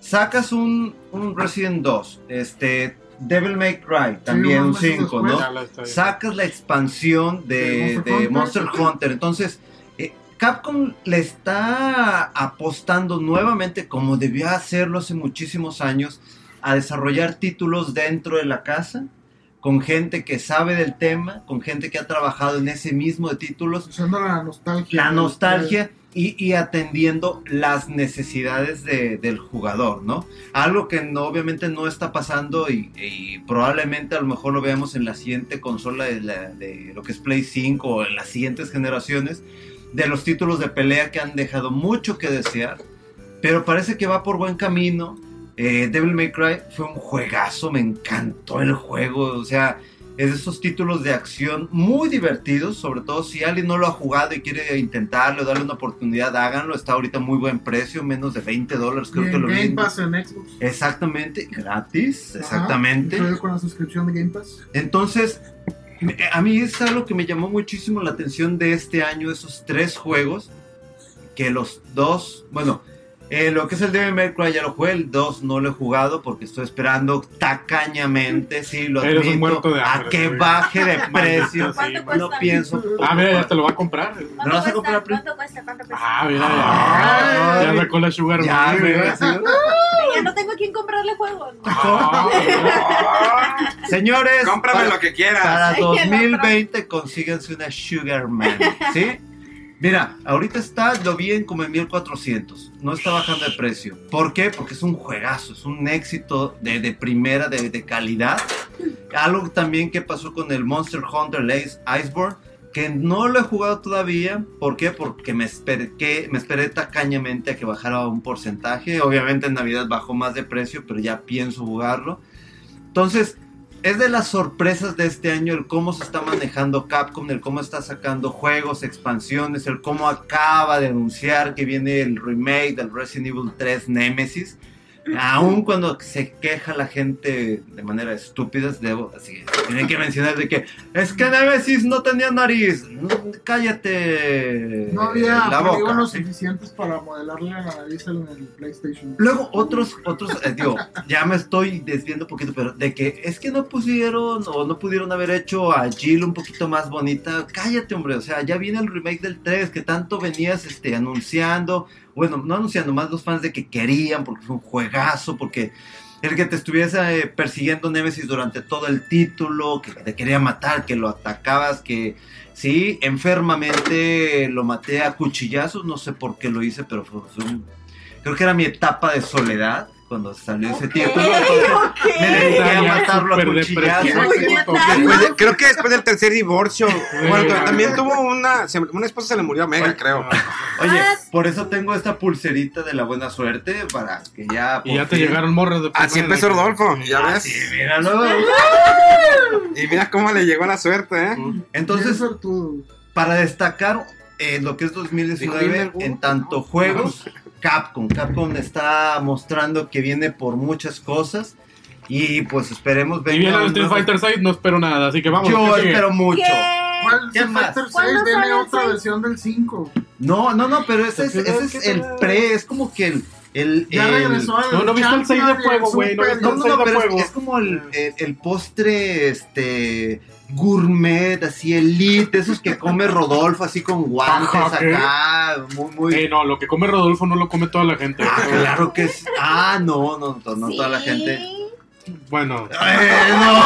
sacas un, un Resident 2, este, Devil May Cry, también un unos meses 5, después. ¿no? Sacas la expansión de, De Monster de Hunter. Monster Hunter. Entonces, eh, Capcom le está apostando nuevamente, como debió hacerlo hace muchísimos años, a desarrollar títulos dentro de la casa, con gente que sabe del tema, con gente que ha trabajado en ese mismo de títulos, Usando la nostalgia. la nostalgia y, y atendiendo las necesidades de- del jugador, ¿no? Algo que no, obviamente no está pasando y, y probablemente a lo mejor lo veamos en la siguiente consola de, la- de lo que es Play 5 o en las siguientes generaciones, de los títulos de pelea que han dejado mucho que desear, pero parece que va por buen camino. Eh, Devil May Cry fue un juegazo, me encantó el juego, o sea, es de esos títulos de acción muy divertidos, sobre todo si alguien no lo ha jugado y quiere intentarlo, darle una oportunidad, háganlo, está ahorita muy buen precio, menos de 20 dólares creo Y que lo Game. Pass en Xbox. Exactamente, gratis, Ajá, exactamente. con la suscripción de Game Pass. Entonces, me- a mí es algo que me llamó muchísimo la atención de este año, esos tres juegos, que los dos, bueno, eh, lo que es el Devil May Cry ya lo jugué, el 2 no lo he jugado porque estoy esperando tacañamente, sí, lo Eres un admito, muerto de a hambre, que güey. baje de <laughs> precio. No pienso. Ah, mira, ya te lo va a comprar. ¿Me lo ¿Cuánto vas a comprar? ¿Cuánto cuesta? ¿Cuánto cuesta? Ah, mira, Ay. ya. Ya sacó la Sugar Ya, Mami, mira, mira. sí. Ya no tengo a quién comprarle juegos. <laughs> Ah, Señores, Cómprame para- lo que quieras. Para Ay, el otro. 2020 consíganse una Sugar Man, ¿sí? Mira, ahorita está, lo vi en como en 1400, no está bajando de precio. ¿Por qué? Porque es un juegazo, es un éxito de, primera, de, de calidad. algo también que pasó con el Monster Hunter Ace Iceborne, que no lo he jugado todavía. ¿Por qué? Porque me esperé, que, me esperé tacañamente a que bajara un porcentaje. Obviamente en Navidad bajó más de precio, pero ya pienso jugarlo. Entonces, es de las sorpresas de este año el cómo se está manejando Capcom, el cómo está sacando juegos, expansiones, el cómo acaba de anunciar que viene el remake del Resident Evil 3 Nemesis. Aún cuando se queja la gente de manera estúpida, debo, así tienen que mencionar de que es que Nemesis no tenía nariz. No, cállate. No había la boca. suficientes para modelarle la nariz en el PlayStation. Luego otros, otros, eh, digo, ya me estoy desviando un poquito, pero de que es que no pusieron o no pudieron haber hecho a Jill un poquito más bonita. Cállate, hombre, o sea, ya viene el remake del 3 que tanto venías este, anunciando. Bueno, no anunciando, más los fans de que querían, porque fue un juegazo, porque el que te estuviese eh, persiguiendo Nemesis durante todo el título, que te quería matar, que lo atacabas, que sí, enfermamente lo maté a cuchillazos, no sé por qué lo hice, pero fue, fue un- creo que era mi etapa de soledad cuando salió ese título. entonces me dediqué a matarlo a creo que después del tercer divorcio. Bueno, también tuvo una. se- Una esposa se le murió a Mega, creo. Oye, por eso tengo esta pulserita de la buena suerte para que ya. Y ya te llegaron morras de Así empezó Rodolfo, ya Ah, ves. sí, míralo. Y mira cómo le llegó la suerte, ¿eh? Entonces, para destacar eh, lo que es Dijo 2019 Hilmer, en tanto juegos, Capcom. Capcom está mostrando que viene por muchas cosas. Y pues esperemos Y viene venga el Street Fighter 6, no espero nada, así que vamos. Yo ¿qué espero mucho. ¿Cuál ¿Qué es el más? Fighter 6? ¿Cuándo Deme sale el otra seis? versión del 5. No, no, no, pero ese es, ese es ¿qué el pre, es como que el. el, Ya el- regresó No, no viste el 6 de fuego, güey, no No, el no, 6 pero fuego. es, es como el, el- el postre, este, gourmet, así elite, esos que come Rodolfo, así con guantes Ajá, ¿qué? acá, muy, muy... Eh, no, lo que come Rodolfo no lo come toda la gente. Ah, claro que sí. Ah, no, no, no, no toda la gente. Bueno, Eh, no.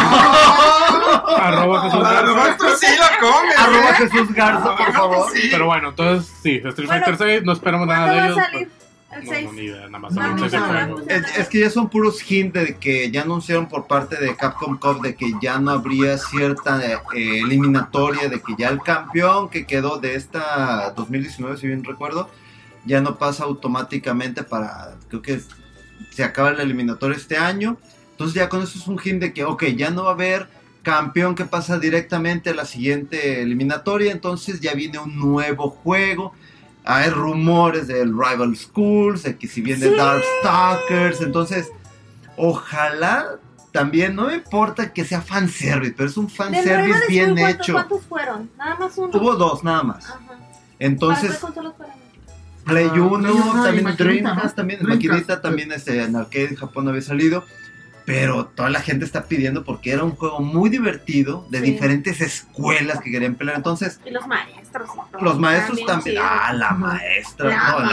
arroba Jesús Garza. Sí lo come. Arroba Jesús Garza, por favor. Pero bueno, entonces sí, Street Fighter 6, no esperamos nada ¿Cuándo de va a ellos. Salir el No, 6? no, ni idea, nada más No, salió el no 6 de sabemos. fuego. Es, es que ya son puros hints de que ya anunciaron por parte de Capcom Cup de que ya no habría cierta eh, eliminatoria, de que ya el campeón que quedó de esta 2019, si bien recuerdo, ya no pasa automáticamente para, creo que se acaba la eliminatoria este año. Entonces ya con eso es un hint de que, ok, ya no va a haber campeón que pasa directamente a la siguiente eliminatoria, entonces ya viene un nuevo juego. Hay rumores del Rival Schools, de que si viene Sí. Darkstalkers, entonces ojalá también, no me importa que sea fanservice, pero es un fanservice bien School, ¿cuántos- hecho. ¿Cuántos fueron? Nada más uno. Hubo dos nada más. Ajá. ¿Para Entonces? Play Ah, 1, Play uno y también Dreamcast, también Dreamcast, maquinita, también este, en arcade en Japón había salido. Pero toda la gente está pidiendo porque era un juego muy divertido de Sí. diferentes escuelas que querían pelear. Entonces, Y los maestros. los maestros También. Ah, la maestra. La no, la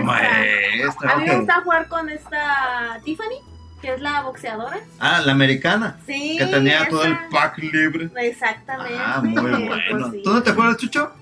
maestra. maestra. A mí me gusta jugar con esta Tiffany, que es la boxeadora. Ah, la americana. Sí. Que tenía todo el pack libre. Exactamente. Ah, muy <laughs> Pues bueno. sí. ¿Tú no te acuerdas, Chucho?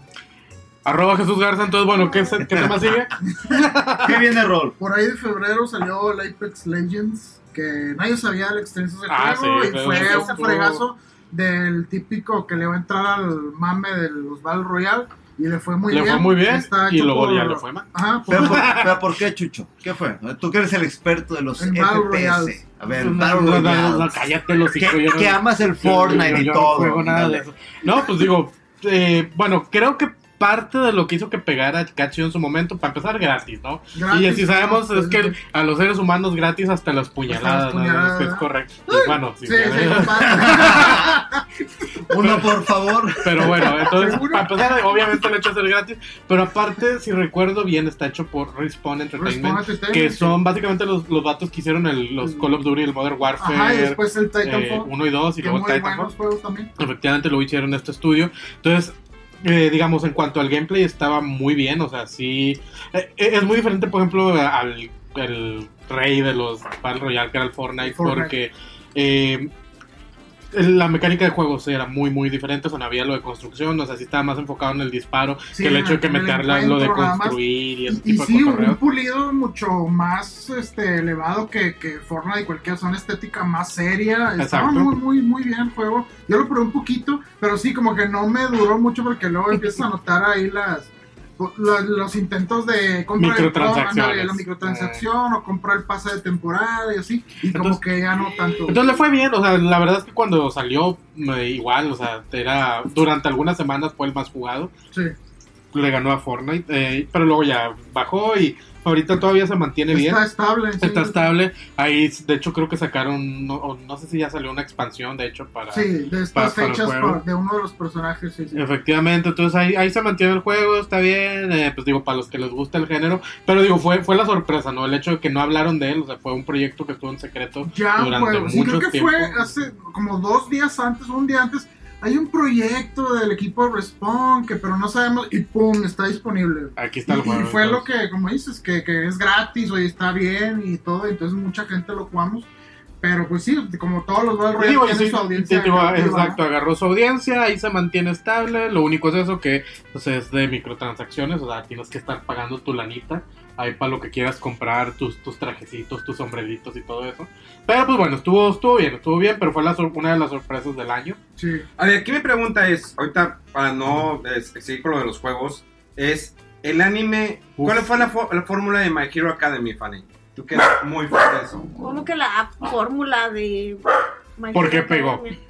Arroba Jesús Garza, entonces bueno, ¿qué, se- qué tema sigue? <laughs> ¿Qué viene, Rol? Por ahí de febrero salió el Apex Legends, que nadie sabía el extenso del Ah, juego sí, y fue un fue- fregazo del típico que le va a entrar al mame de los Battle Royale y le fue muy le bien. fue muy bien Está y luego por- ya le fue mal. Ajá, por- ¿Pero por, <laughs> pero por qué, Chucho? ¿Qué fue? Tú que eres el experto de los Battle FPS. A ver, No, Battle no, no, no, no, cállate los hijos. que, yo no- que amas el Fortnite yo- yo y no todo. juego nada de Dale. eso. No, pues digo, eh, bueno, creo que parte de lo que hizo que pegara Cacho en su momento, para empezar, gratis, ¿no? gratis, y si sabemos ¿no? es que a los seres humanos gratis hasta las puñaladas, Hasta las ¿no? puñaladas. Es, es correcto. Y bueno, sí, Sí, sí. <laughs> Uno, por favor. Pero bueno, entonces, Seguro. para empezar, obviamente el hecho de ser gratis, pero aparte, si recuerdo bien, está hecho por Respawn Entertainment, Respawn que son básicamente los, los datos que hicieron el- los Call of Duty, el Modern Warfare Ajá, y después el Titanfall. 1 y 2 y luego Titanfall. Efectivamente lo hicieron en este estudio. Entonces, eh, digamos, en cuanto al gameplay estaba muy bien. O sea, sí. eh, eh, es muy diferente, por ejemplo, al el rey de los Battle Royale, que era el Fortnite, Fortnite. porque. eh, la mecánica de juego sí era muy, muy diferente. O sea, no había lo de construcción, o sea, sí estaba más enfocado en el disparo Sí, que el hecho de que meterla lo de construir y ese Y, y tipo sí, de un pulido mucho más este, elevado que, que Fortnite y cualquier zona estética más seria. Estaba muy, muy, muy bien el juego. Yo lo probé un poquito, pero sí, como que no me duró mucho porque luego <laughs> empiezas a notar ahí las los, los intentos de comprar el Microtransacciones. ándale, la microtransacción o comprar el pase de temporada y así. Y como que ya no tanto. Entonces le fue bien, o sea, la verdad es que cuando salió, me- igual, o sea, era durante algunas semanas fue el más jugado. Sí. Le ganó a Fortnite, eh, pero luego ya bajó y ahorita todavía se mantiene bien. Está estable. sí. Está estable. Ahí, de hecho, creo que sacaron, no, no sé si ya salió una expansión, de hecho, para... Sí, de estas para fechas de uno de los personajes. Sí, sí. Efectivamente, entonces ahí, ahí se mantiene el juego, está bien, eh, pues digo, para los que les gusta el género, pero digo, fue, fue la sorpresa, ¿no? El hecho de que no hablaron de él, o sea, fue un proyecto que estuvo en secreto Ya, durante. Sí, mucho creo que tiempo. fue hace como dos días antes, un día antes. Hay un proyecto del equipo de Respawn que, pero no sabemos, y pum, está disponible. Aquí está el Y, juego. y fue lo que, como dices, que, que es gratis, oye, está bien y todo, entonces mucha gente lo jugamos. Pero pues sí, como todos los Battle Y Royale sí, su audiencia. sí, exacto, agarró su audiencia, ahí se mantiene estable, lo único es eso que pues, es de microtransacciones, o sea, tienes que estar pagando tu lanita ahí para lo que quieras comprar, tus, tus trajecitos, tus sombreritos y todo eso. Pero pues bueno, estuvo, estuvo bien, estuvo bien, pero fue la una de las sorpresas del año. Sí. A ver, aquí mi pregunta es, ahorita para no eh, seguir con lo de los juegos, es el anime, Uf. ¿cuál fue la, la fórmula de My Hero Academy, Fanny? Tú que eres muy fan de eso. Como que la fórmula de. My ¿Por qué Hero pegó? Academia.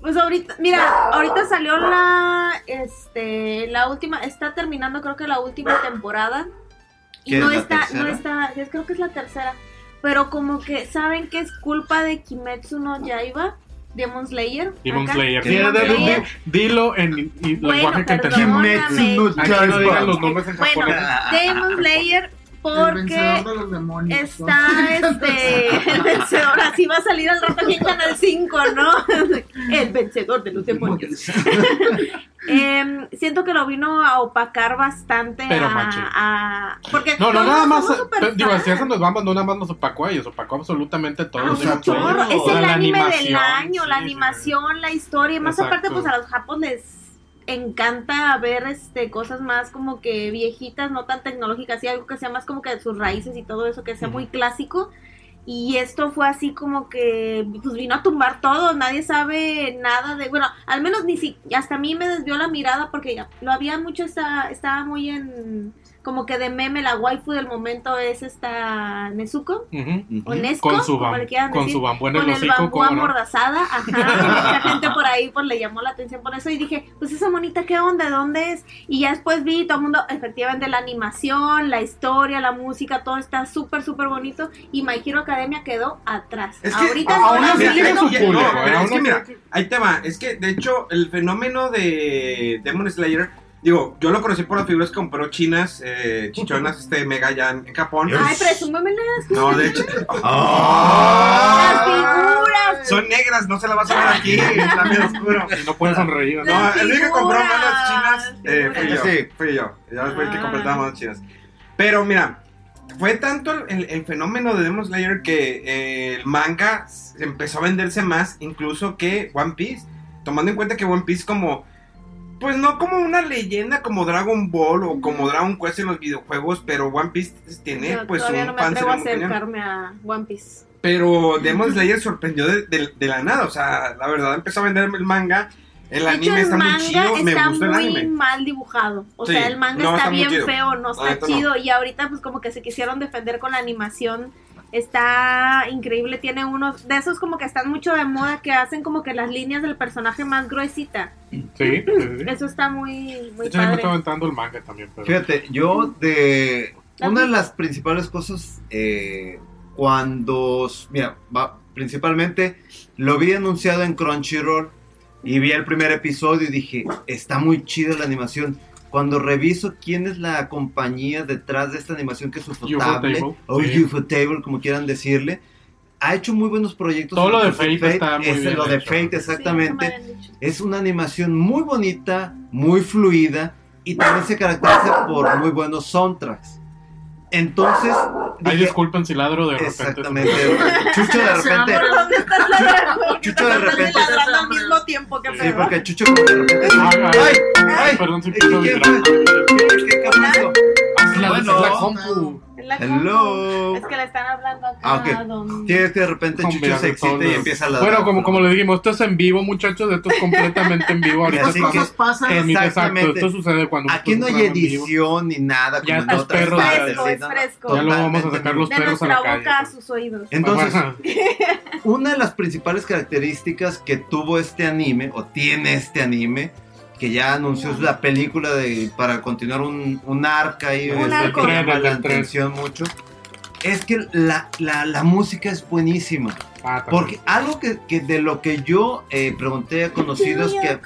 Pues ahorita, mira, ahorita salió la, este, la última, está terminando creo que la última temporada y ¿Qué no es la está, no está, es- creo que es la tercera, pero como que saben que es culpa de Kimetsu no Yaiba, Demon Slayer, Demon. Slayer. Slayer. di- dilo en, en Bueno, lenguaje que entendemos. Aquí no digan los nombres en Bueno, japonés. Demon Slayer porque vencedor de los demonios. está <laughs> este el vencedor, así va a salir al rato aquí en Canal 5, ¿no? <laughs> El vencedor de los demonios. <laughs> Em, siento que lo vino a opacar bastante Pero a, porque No, no, nada más. súper pero, digo, si a eso nos vamos, no nada más nos opacó a ellos, opacó absolutamente todo. Ah, o sea, un chorro. todo. Es el anime del año, la sí, animación, la historia. y Más Exacto. aparte, pues a los japos les encanta ver este cosas más como que viejitas, no tan tecnológicas, y algo que sea más como que de sus raíces y todo eso, que sea muy clásico. Y esto fue así como que pues vino a tumbar todo, nadie sabe nada de, bueno, al menos ni si, hasta a mí me desvió la mirada porque ya lo había mucho, está, estaba muy en, como que de meme, la waifu del momento es esta Nezuko, o Nesco, Con su, como bam- le quieran con decir, su bambú en el con el bambú amordazada, ajá, <laughs> mucha gente por ahí pues le llamó la atención por eso y dije, pues esa monita, ¿qué onda? ¿De dónde es? Y ya después vi todo el mundo, efectivamente la animación, la historia, la música, todo está súper, súper bonito y My Hero Academia quedó atrás. Es que Ahorita aún tiene su no, público, pero ¿eh? es Aún que mira, ahí te va. Es que de hecho el fenómeno de Demon Slayer, digo, yo lo conocí por las figuras que compró chinas, eh, chichonas, este Mega ya en, en Japón. Ay, presúmeme las No, de hecho, <laughs> las figuras. son negras, no se las vas a ver aquí, <laughs> está bien oscuro. Y no pueden sonreír. ¿no? No, Las el único que compró manos chinas eh, fui yo. Sí. Fui yo. Ya después que Ah. compré todas manos chinas. Pero mira, fue tanto el, el- el fenómeno de Demon Slayer que eh, el manga empezó a venderse más incluso que One Piece. Tomando en cuenta que One Piece como... Pues no como una leyenda como Dragon Ball o como Dragon Quest en los videojuegos, pero One Piece tiene pues un no me atrevo a acercarme a One Piece. Pero Demon Slayer sorprendió de, de- de la nada. O sea, la verdad empezó a venderme el manga. El de hecho, anime el está manga muy chido. Me está gusta el muy anime. mal dibujado. O Sí, sea, el manga no, está, está bien feo, no está chido. Y ahorita, pues, como que se quisieron defender con la animación. Está increíble. Tiene unos de esos, como que están mucho de moda, que hacen como que las líneas del personaje más gruesita. Sí, sí, sí. Eso está muy, De muy hecho, me estaba aventando el manga también. Pero... Fíjate, yo de... Una de las principales cosas eh, cuando, mira, va- principalmente lo vi anunciado en Crunchyroll y vi el primer episodio y dije, está muy chida la animación. Cuando reviso quién es la compañía detrás de esta animación, que es Ufotable, o sí. Ufotable, como quieran decirle, ha hecho muy buenos proyectos. Todo lo de Fate Fate está muy es bien lo de. Fate, exactamente. Es una animación muy bonita, muy fluida y también se caracteriza por muy buenos soundtracks. Entonces, Ay, disculpen si ladro de repente. exactamente, Chucho de <laughs> repente, ¿Por dónde estás ladrando? <laughs> Chucho de Estás repente- ladrando al mismo tiempo que Sí, sí, pedo. porque Chucho como de repente, Ay, ay, ay, ay, Perdón si. Ah, la, Bueno. es la compu. Es la Hello. Es que le están hablando acá. Ah, ok. don- Tienes que de repente Chucho se excita y empieza a ladrar. Bueno, como, como le dijimos, esto es en vivo, muchachos. Esto es completamente en vivo. <laughs> Ahorita Así que- pasan. en mi- exacto, Exactamente. esto sucede cuando. Aquí no hay edición ni nada. Ya como en estos otras perros- partes, Fresco, sí, es no, no, fresco. Ya lo vamos a sacar los De perros a la boca a calle. sus oídos. Entonces. Una de las principales características que tuvo este anime, o tiene este anime, que ya anunció la película de para continuar un, un arca y Un arco. que llama la atención mucho, es que la, la- la música es buenísima. Ah. Porque algo que, que de lo que yo eh, pregunté a conocidos que...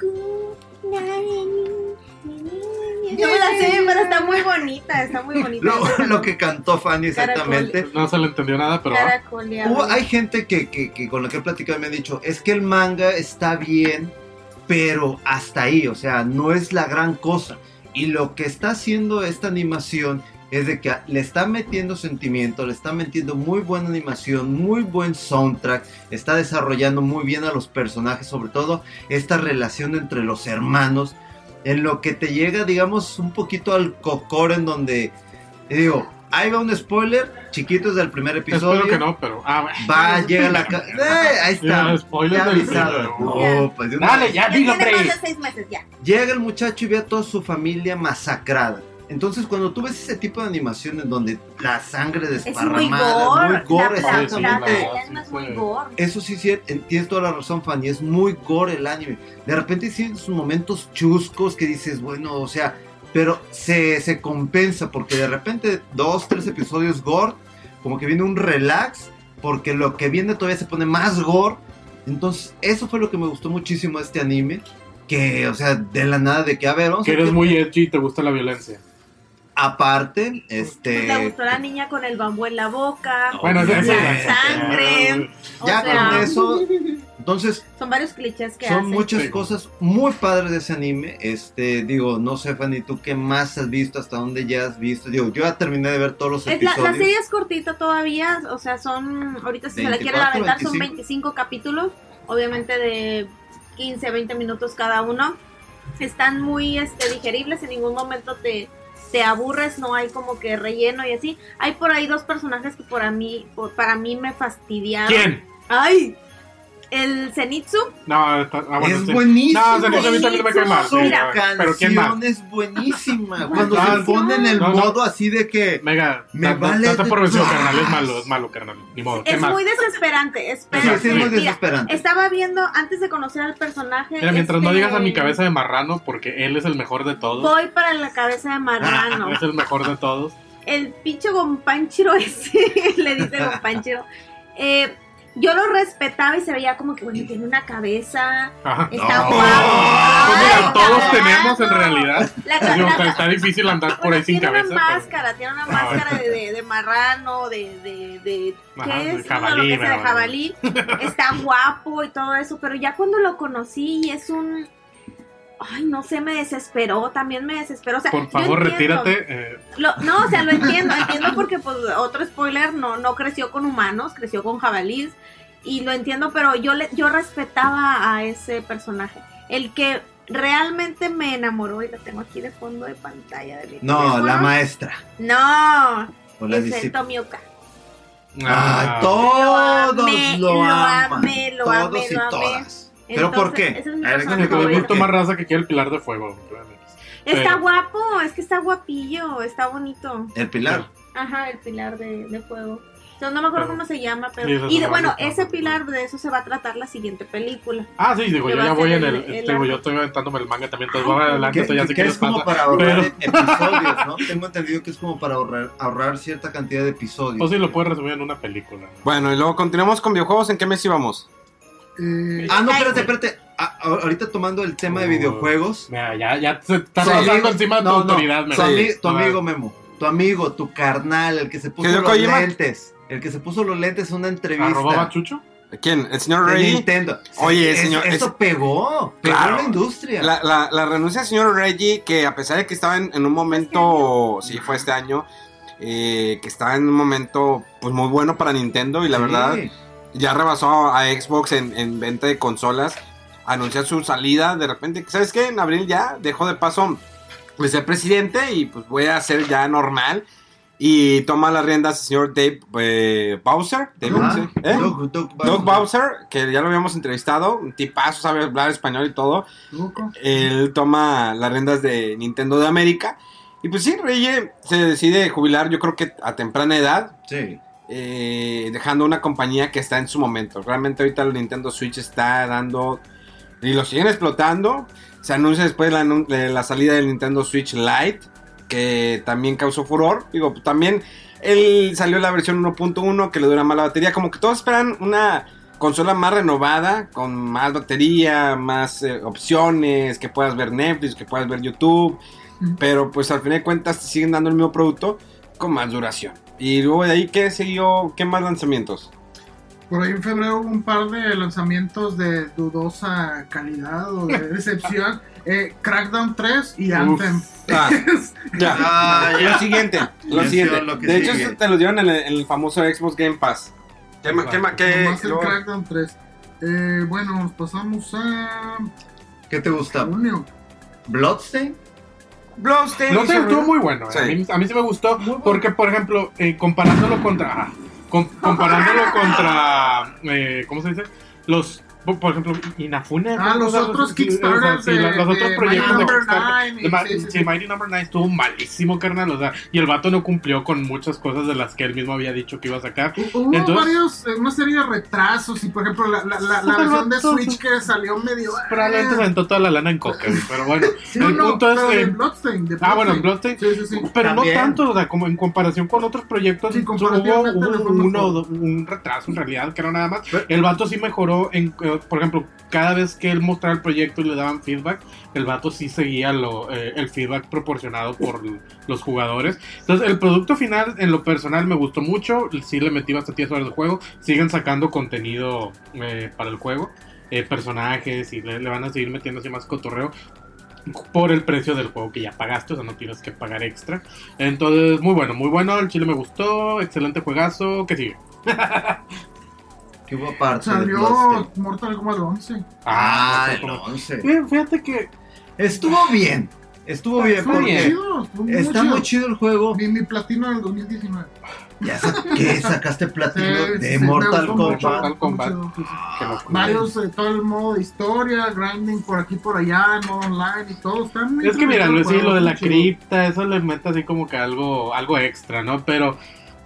Yo me la sé, pero está muy bonita, está muy bonita. <laughs> Lo, lo que cantó Fanny exactamente. No se le entendió nada, pero. Hubo- hay gente que, que- que con la que he platicado me ha dicho, es que el manga está bien, pero hasta ahí, o sea, no es la gran cosa. Y lo que está haciendo esta animación es de que le está metiendo sentimiento, le está metiendo muy buena animación, muy buen soundtrack, está desarrollando muy bien a los personajes, sobre todo esta relación entre los hermanos, en lo que te llega, digamos, un poquito al cocor en donde, digo, ahí va un spoiler, chiquito es del primer episodio. Espero que no, pero. Ah, bueno. Va, <laughs> llega la ca- ¡Eh! ahí está. Ya, spoiler Ya avisado. No, pues de una Dale, ya, ya. Llega el muchacho y ve a toda su familia masacrada. Entonces, cuando tú ves ese tipo de animación en donde la sangre Es muy desparramada, gore. muy gore, exactamente. es. Eso sí, sí, tienes toda la razón, Fanny. Es muy gore el anime. De repente tienes sus momentos chuscos que dices, bueno, o sea, pero se, se compensa porque de repente dos, tres episodios gore, como que viene un relax, porque lo que viene todavía se pone más gore. Entonces, eso fue lo que me gustó muchísimo de este anime. Que, o sea, de la nada de que, a ver, vamos Que eres muy edgy y te gusta la violencia. Aparte, Pues este. le gustó la niña con el bambú en la boca. Bueno, la sangre. O Ya sea, con eso. <laughs> Entonces, Son varios clichés que Son hacen. muchas Sí. cosas muy padres de ese anime. Este, digo, no sé, Fanny, ¿tú qué más has visto? ¿Hasta dónde ya has visto? Digo, yo ya terminé de ver todos los Es la, episodios. la serie es cortita todavía, o sea, son, ahorita si se la quiere 24, aventar son 25. 25 capítulos, obviamente de 15, 20 minutos cada uno. Están muy este, digeribles, en ningún momento te, te aburres, no hay como que relleno y así. Hay por ahí dos personajes que por mí, por- para mí me fastidiaron. ¿Quién? ¡Ay! El Zenitsu, No, está, ah, bueno, es sí. buenísimo. No, se me- a mí también me cae mal. Su sí, ya, pero ¿quién más? canción es buenísima. <laughs> Cuando No, se pone en el no, no. modo así de que. Mega, Me vale date por vencido, de- carnal. Es malo, es malo, carnal. Ni modo. ¿Qué es más? muy desesperante. Espera, sí, es muy mira, desesperante. estaba viendo antes de conocer al personaje. Mira, mientras no este, digas a mi cabeza de marrano, porque él es el mejor de todos. Voy para la cabeza de marrano. <laughs> Es el mejor de todos. el pinche Gompanchiro ese, <laughs> le dice Gompanchiro. Eh, yo lo respetaba y se veía como que, bueno, tiene una cabeza, Ajá. está No. guapo. Pues mira, todos carajo. tenemos en realidad. La, Digo, la- está, difícil andar por ahí sin tiene cabeza. una pero- máscara, tiene una Ah, máscara de, de, de marrano, de, de, de Ajá, ¿qué es? No, jabalí, lo que sea, de jabalí. Está guapo y todo eso, pero ya cuando lo conocí es un... Ay, no sé, me desesperó, también me desesperó. O sea, Por yo favor, entiendo. retírate. eh, Lo- no, o sea, lo entiendo, <laughs> entiendo porque pues otro spoiler no, no creció con humanos, creció con jabalís y lo entiendo, pero yo le, yo respetaba a ese personaje. El que realmente me enamoró y lo tengo aquí de fondo de pantalla de mi No, teléfono. la maestra. No, O la es el. Tomioka. Ah, ah, todos Lo amé, lo lo aman. amé, lo todos amé, y lo amé. todas. ¿Pero por qué? es mi visto más raza que quiere el pilar de fuego. Está pero- guapo, es que está guapillo, está bonito. El pilar. Ajá, el pilar de, de fuego. No, no me acuerdo Pero- cómo se llama, pero... Y de, bueno, ese pilar de eso se va a tratar la siguiente película. Ah, sí, digo, yo ya voy en el. el- el digo, arco. yo estoy aventándome el manga también, entonces vamos adelante, Que, esto ya que- sé que qué es como pasa. para ahorrar Pero- episodios, ¿no? Tengo entendido que es como para ahorrar, ahorrar cierta cantidad de episodios. O si lo puedes resumir en una película. ¿no? Bueno, y luego continuamos con videojuegos. ¿En qué mes íbamos? Eh, Ah, no, espérate, espérate. Ah, ah, ahorita tomando el tema de videojuegos. Mira, ya, ya se está Tu pasando encima de tu no, autoridad, tu, me ami- tu No, amigo Memo, tu amigo, tu carnal, el que se puso ¿Hideo los Kojima? lentes. El que se puso los lentes en una entrevista. ¿Arroba Bachucho? ¿Quién? ¿El señor Reggie? Nintendo. Oye, Es- señor, Eso es- pegó. Pegó Claro. la industria. La, la, la renuncia del señor Reggie, que a pesar de que estaba en, en un momento, sí, fue este año, eh, que estaba en un momento pues muy bueno para Nintendo y la Sí. verdad ya rebasó a Xbox en, en venta de consolas, anuncia su salida, de repente, ¿sabes qué? En abril ya dejó de paso de ser presidente y pues voy a ser ya normal. Y toma las riendas el señor Dave eh, Bowser. Dave. ¿Eh? Doug- Doug Doug Bowser. Bowser, que ya lo habíamos entrevistado, un tipazo, sabe hablar español y todo. Luco. Él toma las riendas de Nintendo de América. Y pues sí, Reye se decide jubilar, yo creo que a temprana edad, Sí. Eh, dejando una compañía que está en su momento. Realmente ahorita el Nintendo Switch está dando y lo siguen explotando. Se anuncia después la, la salida del Nintendo Switch Lite, que también causó furor. Digo, también él salió la versión 1.1 que le dura más la batería. Como que todos esperan una consola más renovada, con más batería, más eh, opciones, que puedas ver Netflix, que puedas ver YouTube. Pero pues al fin de cuentas te siguen dando el mismo producto con más duración. Y luego de ahí, ¿qué siguió? ¿Qué más lanzamientos? Por ahí en febrero hubo un par de lanzamientos de dudosa calidad o de <laughs> decepción. Eh, Crackdown 3 y Anthem. Ah, <laughs> ya. Ah, ya. Lo siguiente, lo siguiente. lo de hecho, sigue. te lo dieron en el, en el famoso Xbox Game Pass. ¿Qué, ma- qué, ma- qué- Nomás el luego- Crackdown 3. Eh, bueno, nos pasamos a ¿Qué te gusta? junio. ¿Bloodstain? Bloodstain te estuvo muy bueno. eh. Sí. A, mí, a mí sí me gustó. Porque, por ejemplo, eh, comparándolo contra. ah, com- comparándolo contra. eh, ¿Cómo se dice? Los. Por por ejemplo, Inafune. Ah, los otros Kickstarters o sea, sí, de- la- los otros proyectos Mighty de Number Kickstarter. Sí, sí, sí, sí. Mighty Number 9 estuvo malísimo, carnal. O sea, y el vato no cumplió con muchas cosas de las que él mismo había dicho que iba a sacar. Hubo Entonces- varios, eh, una serie de retrasos y por ejemplo la, la, la, la Pero <laughs> versión de Switch que salió medio... Probablemente se eh, aventó toda la lana en coca, pero bueno. <laughs> sí, el no, punto es pero de que. Bloodstain, de Ah, bueno, en Bloodstain. Bloodstain. Sí, sí, sí. Pero También. no tanto, o sea, como en comparación con otros proyectos, Sí, hubo, un retraso en realidad, que era nada más. El vato sí mejoró, en, por ejemplo, cada vez que él mostraba el proyecto y le daban feedback, el vato sí seguía eh, el feedback proporcionado por los jugadores. Entonces, el producto final, en lo personal, me gustó mucho, sí le metí bastante horas de juego, siguen sacando contenido eh, para el juego. eh, personajes y le, le van a seguir metiendo así más cotorreo por el precio del juego que ya pagaste, o sea, no tienes que pagar extra. Entonces, muy bueno, muy bueno, el chile me gustó, excelente juegazo, ¿qué sigue? <laughs> ¿Qué hubo aparte de Salió Bloodstain? Mortal Kombat 11. Ah, el como- 11. Fí- Fíjate que Estuvo bien. Estuvo bien Estuvo porque chido, estuvo muy está chido. muy chido el juego. Mi, mi platino del 2019. Ya sa- ¿Qué? ¿Sacaste platino Sí, de sí, Mortal Kombat? Mortal Kombat. Varios, eh, todo el modo de historia, grinding por aquí por allá, modo online y todo. Muy Es que mira, lo, sí, lo de la cripta, eso le mete así como que algo, algo extra, ¿no? Pero,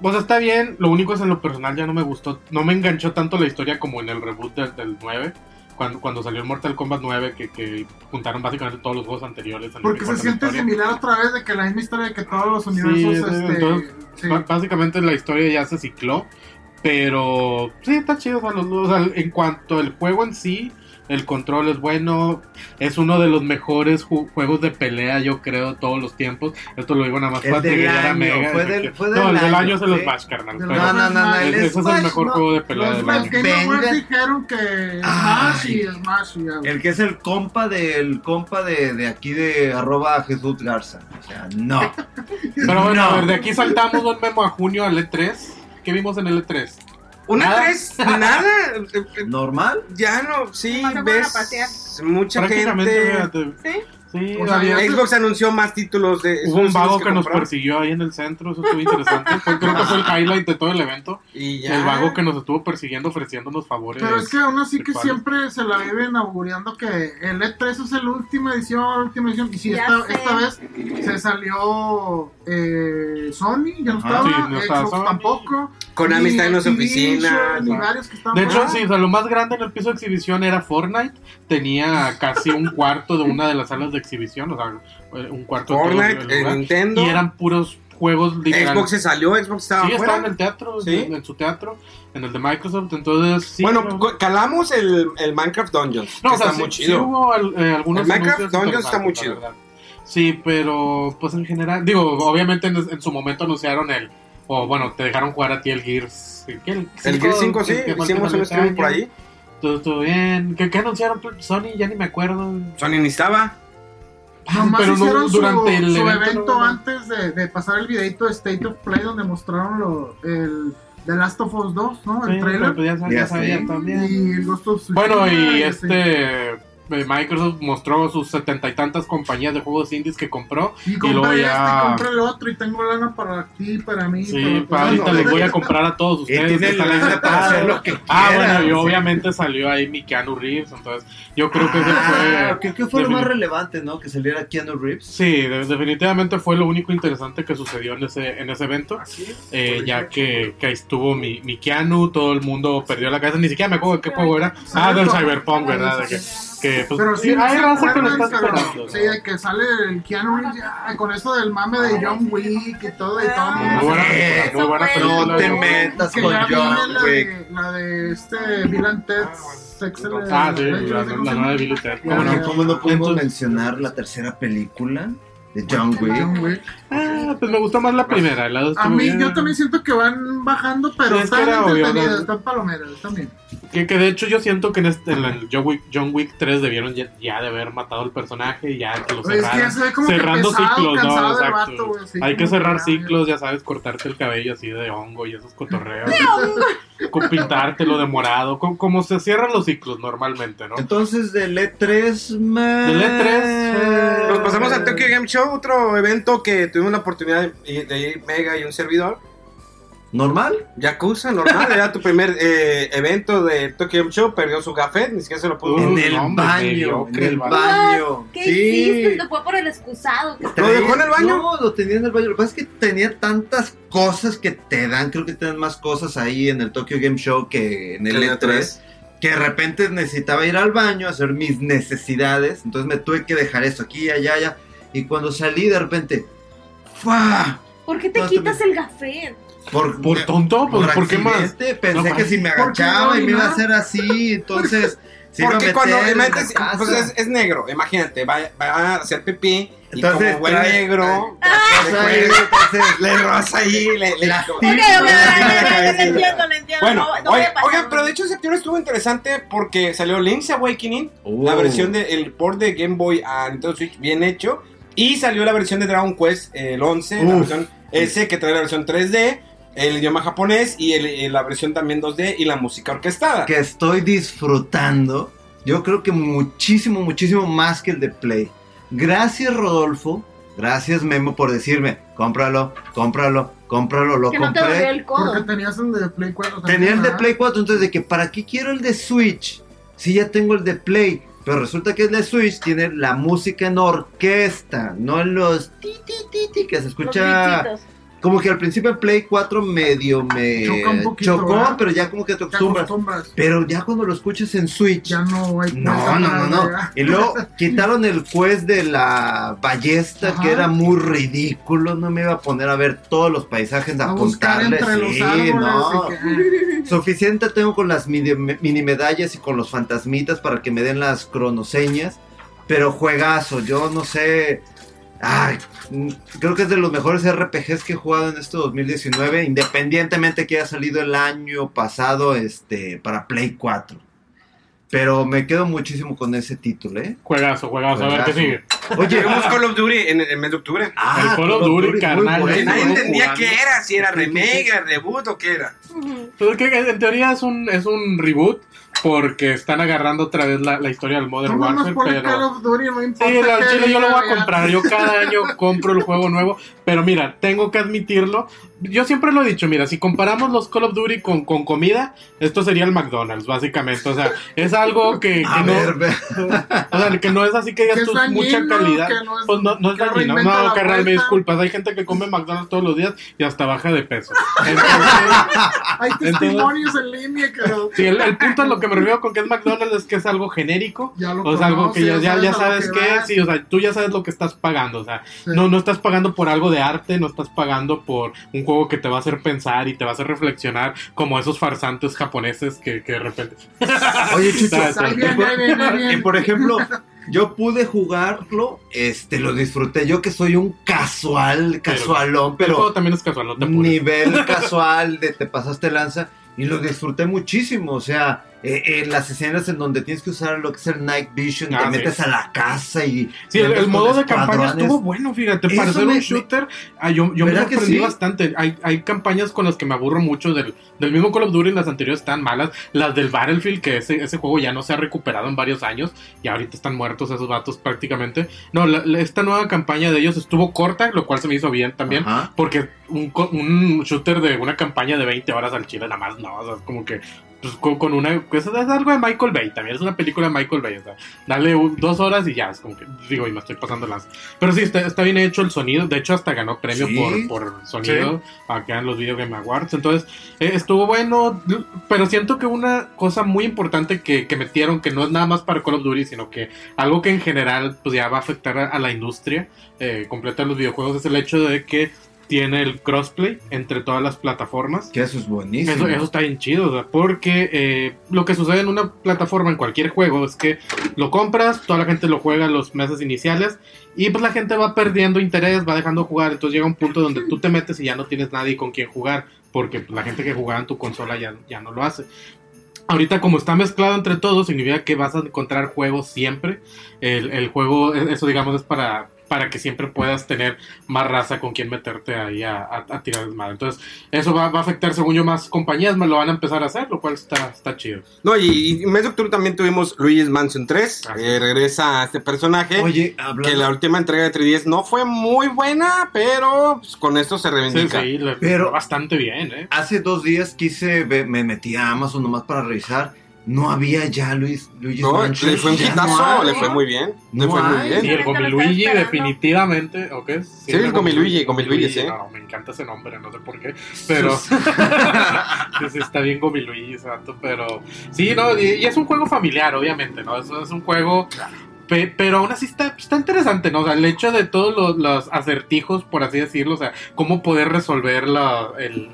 pues está bien, lo único es en lo personal ya no me gustó, no me enganchó tanto la historia como en el reboot del, del 9, cuando, cuando salió el Mortal Kombat 9, que, que juntaron básicamente todos los juegos anteriores. en Porque se siente historia. similar otra vez de que la misma historia que todos los universos. sí, este, entonces, sí. Básicamente la historia ya se cicló, pero sí, está chido. o sea, los- o sea, en cuanto al juego en sí, el control es bueno, es uno de los mejores ju- juegos de pelea, yo creo, todos los tiempos. Esto lo digo nada más para a Mega. fue del- fue no, del el del año, se los. Bash, carnal. No, no, no, no, el ese es el Smash, mejor no. juego de pelea Los, del año. Game Awards Venga. dijeron que. Smash y Smash. El que es el compa del compa de, de aquí de arroba Jesús Garza. O sea, no. Pero bueno, No. a ver, de aquí saltamos un memo a junio al E3. ¿Qué vimos en el E3? Una Nada. tres, nada. <laughs> ¿Normal? Ya no, sí, ves mucha gente. fíjate, ¿Sí? Sí, O sea, Xbox anunció más títulos de. hubo un vago que nos persiguió ahí en el centro, eso estuvo interesante. Fue- creo que fue el highlight de todo el evento. Y ya. El vago que nos estuvo persiguiendo ofreciéndonos favores. Pero es que aún así que siempre se la viven augurando que el E3 es la última edición, la última edición. Y si Ya esta, esta vez se salió eh, Sony, ya no Ajá. estaba, Sí, no estaba Xbox Sony. tampoco. Konami está en que estaban De hecho, sí, o sea, lo más grande en el piso de exhibición era Fortnite. Tenía casi un cuarto de una de las salas de exhibición, o sea, un cuarto de Fortnite, el eh, lugar. Nintendo. Y eran puros juegos literal. Xbox se salió, Xbox estaba Sí, estaba en el teatro, Sí. en, en su teatro, en el de Microsoft. Entonces, sí. bueno, calamos el, el Minecraft Dungeons. no, que o sea, está sí, muy chido. hubo al- eh, algunos El Minecraft Dungeons está muy chido. Sí, pero pues en general, digo, obviamente en, en su momento anunciaron el, o bueno, te dejaron jugar a ti el Gears. ¿qué? el Gear 5, sí, que- hicimos un de stream por ahí. Todo, todo bien. ¿Qué, qué anunciaron Sony? Ya ni me acuerdo. Sony ni estaba. Nomás pero no hicieron su, durante el su evento, evento, no, no. antes de, de pasar el videito de State of Play donde mostraron lo, el The Last of Us 2, ¿no? El Sí, trailer. pero pues ya, sabía- Ya sabía también. Y el Ghost of Tsushima, Bueno, y así. este Microsoft mostró sus setenta y tantas compañías de juegos indies que compró. Y luego compré ya- este, compré el otro y tengo lana para ti, para mí. Sí, para pa, ahorita les voy a comprar a todos ustedes. tiene que están ahí lana para hacer lo que Ah, quiera, bueno, y sí. obviamente salió ahí mi Keanu Reeves, entonces yo creo que ese Ah, fue... creo que fue lo más relevante, ¿no? Que saliera Keanu Reeves. Sí, de- definitivamente fue lo único interesante que sucedió en ese, en ese evento. Eh, ya que, que ahí estuvo mi, mi Keanu, todo el mundo perdió la cabeza, ni siquiera me acuerdo de qué juego era. Ah, del Cyberpunk, ¿verdad? De que, que, pues, Pero sí, hay raza que lo está esperando. Sí, de que sale el Keanu Reeves ya, con eso del mame de John Wick y todo y todo. Muy buena, muy buena película. No te metas con John Wick. la de este Bill and Ted's Ah, sí, la, nueva de Billy Ted. ¿Cómo no? ya. ¿Cómo no podemos Entonces- mencionar la tercera película de John Wick? John Wick. Ah, pues me gustó más la primera. lado A mí, bien. yo también siento que van bajando, pero Sí, es que están era obvio, entretenidas, ¿no? están palomeras también. Que, que de hecho yo siento que en, este, en el John Wick, John Wick 3 debieron ya, ya de haber matado al personaje y ya que lo es que cerraran. ya se ve como que cerrando pesado, ciclos, ¿no? cansado el Exacto. vato, güey, así Hay que cerrar ciclos, ya sabes, cortarte el cabello así de hongo y esos cotorreos. con pintártelo de morado, co- como se cierran los ciclos normalmente, ¿no? Entonces, del E3, man. Del E3, eh, Nos pasamos al Tokyo Game Show, otro evento que tuvimos la oportunidad de, de ir Mega y un servidor. ¿Normal? Yakuza, normal, era tu primer eh, evento de Tokyo Game Show, perdió su gafet, ni siquiera se lo pudo. Uh, en el hombre, baño. En el baño. ¿Qué sí. hiciste? Te fue por el excusado. ¿Lo dejó en el baño? No, lo tenía en el baño. Lo que pasa es que tenía tantas cosas que te dan. Creo que tienen más cosas ahí en el Tokyo Game Show que en el Que en el E3. E3. Que de repente necesitaba ir al baño a hacer mis necesidades. Entonces me tuve que dejar esto aquí, allá, allá. Y cuando salí, de repente. ¡Fua! ¿Por qué te No, quitas el gafé? Por, ¿Por tonto? Pues, ¿Por qué más? Pensé No, que si me ¿por agachaba y me iba a hacer así. Entonces. <laughs> a Porque meter cuando la metes, pues es, es negro, imagínate, va, va a hacer pipí y Entonces, como buen negro, sea, le, roza ahí, le, le Las Ok, ok, Sí, ok, sí, ok, sí, ok, sí, lo sí. entiendo, lo entiendo. Bueno, no, no oye, voy a pasar. oigan, pero de hecho septiembre estuvo interesante porque salió Link's Awakening, Uh. la versión del port de Game Boy a Nintendo Switch bien hecho, y salió la versión de Dragon Quest, el 11, la versión S que trae la versión 3D, el idioma japonés y el- eh, la versión también 2D y la música orquestada. que estoy disfrutando, yo creo que muchísimo, muchísimo más que el de Play. Gracias Rodolfo, gracias Memo por decirme, cómpralo, cómpralo, cómpralo, lo Que no te compré. el Porque codo. tenías el de Play 4. Tenía el de Play 4, entonces de que para qué quiero el de Switch, si ya tengo el de Play. Pero resulta que de Switch tiene la música en orquesta, no en los ti ti ti ti que se escucha. Como que al principio en Play 4 medio me Choca un poquito, chocó, ¿verdad? pero ya como que te Te acostumbras. Pero ya cuando lo escuchas en Switch, Ya no hay no, no, no, no. Y luego <laughs> quitaron el quest de la ballesta, Ajá. que era muy ridículo. No me iba a poner a ver todos los paisajes, a A apuntarles. Sí, árboles. no. que- <laughs> Suficiente tengo con las mini, mini medallas y con los fantasmitas para que me den las cronoseñas. Pero juegazo, yo no sé. Ay, creo que es de los mejores RPGs que he jugado en este 2019, independientemente que haya salido el año pasado este, para Play 4. Pero me quedo muchísimo con ese título, ¿eh? Juegazo, juegazo. A ver qué sigue. Oye, Llegamos Call of Duty en el mes de octubre. ah, El Call of Duty, carnal, muy Que bueno, nadie ¿no? entendía Jugando. qué era, si era <laughs> remake, reboot o qué era. Pues es que en teoría es un, es un reboot porque están agarrando otra vez la, la historia del Modern Warfare, pero... Duty, no. Sí, la- chile yo lo voy a comprar. Yo cada año <laughs> compro el juego nuevo. Pero mira, tengo que admitirlo. Yo siempre lo he dicho, mira, si comparamos los Call of Duty con, con comida, esto sería el McDonald's, básicamente. O sea, es algo que, que A no. ver, ve. O sea, que no es así que digas es tú dañino, mucha calidad. que no es- pues no, no es dañino. No, carnal, me disculpas. Hay gente que come McDonald's todos los días y hasta baja de peso. <laughs> Entonces, Hay Entonces- testimonios en línea que lo- sí, el, el punto en lo que me refiero con que es McDonald's es que es algo genérico. ya lo O sea, algo que ya, ya, ya sabes que que, vas. sí, o sea, tú ya sabes lo que estás pagando, o sea, Sí. no, no estás pagando por algo de arte, no estás pagando por un juego que te va a hacer pensar y te va a hacer reflexionar como esos farsantes japoneses que, que de repente... <laughs> Oye, ¿Sabes? Ahí viene, ahí viene, ahí Y viene. por ejemplo, yo pude jugarlo, este, lo disfruté. Yo que soy un casual, casualón, el juego pero también es casual, no te apures. nivel casual de te pasaste lanza y lo disfruté muchísimo. O sea, eh, eh, las escenas en donde tienes que usar lo que es el Night Vision, Ah, te sí. metes a la casa y. Sí, el, el modo de campaña estuvo bueno, fíjate, para ser me- un me- shooter, ah, yo, yo me ¿Verdad que sorprendí sí? bastante. Hay, hay campañas con las que me aburro mucho del, del mismo Call of Duty, las anteriores están malas. Las del Battlefield, que ese, ese juego ya no se ha recuperado en varios años y ahorita están muertos esos vatos prácticamente. No, la- la- esta nueva campaña de ellos estuvo corta, lo cual se me hizo bien también. Ajá. Porque un, un shooter de una campaña de 20 horas al chile, nada más, no, o sea, es como que pues, con, una. Pues, es algo de Michael Bay también, es una película de Michael Bay, o sea, dale un- dos horas y ya, es como que, digo, y me estoy pasando las. Pero sí, está, está bien hecho el sonido, de hecho, hasta ganó premio Sí. por, por sonido acá en los Video Game Awards, entonces eh, estuvo bueno, pero siento que una cosa muy importante que, que metieron, que no es nada más para Call of Duty, sino que algo que en general pues ya va a afectar a, a la industria eh, completa de los videojuegos es el hecho de que tiene el crossplay entre todas las plataformas. Que eso es buenísimo. Eso, eso está bien chido, o sea, porque eh, lo que sucede en una plataforma, en cualquier juego, es que lo compras, toda la gente lo juega los meses iniciales y pues la gente va perdiendo interés, va dejando de jugar, entonces llega un punto donde tú te metes y ya no tienes nadie con quien jugar, porque pues, la gente que jugaba en tu consola ya, ya no lo hace. Ahorita como está mezclado entre todos, significa que vas a encontrar juegos siempre. El, el juego, e, eso digamos es para, para que siempre puedas tener más raza con quien meterte ahí a, a, a tirar desmadre. Entonces, eso va, va a afectar, según yo, más compañías me lo van a empezar a hacer, lo cual está, está chido. No, y, y en mes de octubre también tuvimos Luigi's Mansion 3. Ah, sí. eh, regresa a este personaje. Oye, que hablando. la última entrega de 3DS no fue muy buena, pero pues, con esto se Sí, reivindica. sí, le Pero- bastante bien, ¿eh? Hace dos días quise, me metí a Amazon nomás para revisar. No había ya Luis, Luigi's No, Mansion. le fue un hitazo, no le fue muy bien. Le No fue muy bien. Sí, el Gomiluigi definitivamente, ¿o qué es? Sí, el Gomiluigi, Gomiluigi, sí. No, me encanta ese nombre, no sé por qué, pero... <laughs> <laughs> sí, sí, está bien Gomiluigi, exacto, pero... Sí, no, y, y es un juego familiar, obviamente, ¿no? Es, es un juego... pe- pero aún así está, está interesante, ¿no? O sea, el hecho de todos los, los acertijos, por así decirlo, o sea, cómo poder resolver la, el,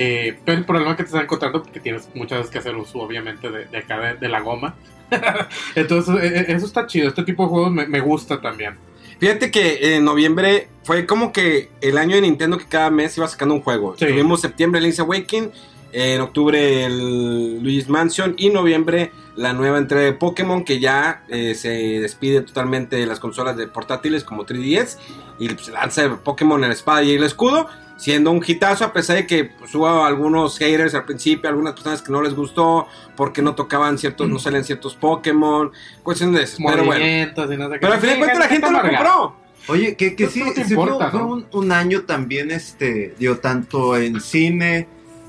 eh, el problema que te están encontrando, porque tienes muchas veces que hacer uso, obviamente, de, de acá de, de la goma. <laughs> Entonces, eh, eh, eso está chido. Este tipo de juegos me, me gusta también. Fíjate que en noviembre fue como que el año de Nintendo que cada mes iba sacando un juego. Sí. Tuvimos septiembre Link's Awakening, en octubre el Luigi's Mansion y noviembre la nueva entrega de Pokémon que ya eh, se despide totalmente de las consolas de portátiles como 3DS y pues, lanza el Pokémon el espada y el escudo. Siendo un hitazo, a pesar de que pues, hubo algunos haters al principio, algunas personas que no les gustó porque no tocaban ciertos, no salen ciertos Pokémon, cuestiones de eso. Pero bueno, Movimientos y no sé qué. pero al fin de cuentas la gente lo compró. Oye, que, que Pues sí, sí fue- importa, fue, ¿no? un, un año también, este, digo, tanto en cine,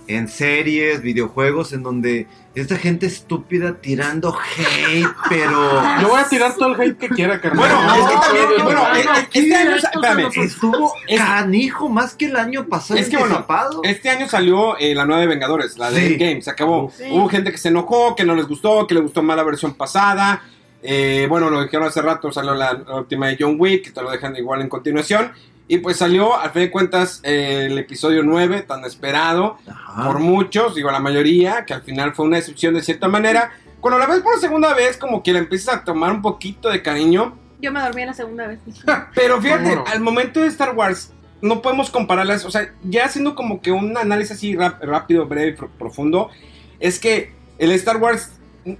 en series, videojuegos, en donde esta gente estúpida tirando hate, pero Yo voy a tirar todo el hate que quiera, carnal. Bueno, No, es que también, no, bueno, no, eh, eh, este año, espérame, estuvo Es- canijo más que el año pasado. Es que bueno, zapado. Este año salió eh, la nueva de Vengadores, la de Sí. Endgame, se acabó. Sí. Hubo gente que se enojó, que no les gustó, que le gustó más la versión pasada. Eh, bueno, lo dijeron hace rato, salió la, la última de John Wick, que te lo dejan igual en continuación. Y pues salió, al fin de cuentas, eh, el episodio 9, tan esperado Ajá. por muchos, digo la mayoría, que al final fue una excepción de cierta manera. Cuando la ves por segunda vez, como que la empiezas a tomar un poquito de cariño. Yo me dormí en la segunda vez. <laughs> Pero fíjate, al momento de Star Wars, no podemos compararlas. O sea, ya haciendo como que un análisis así rápido, breve y pro- profundo, es que el Star Wars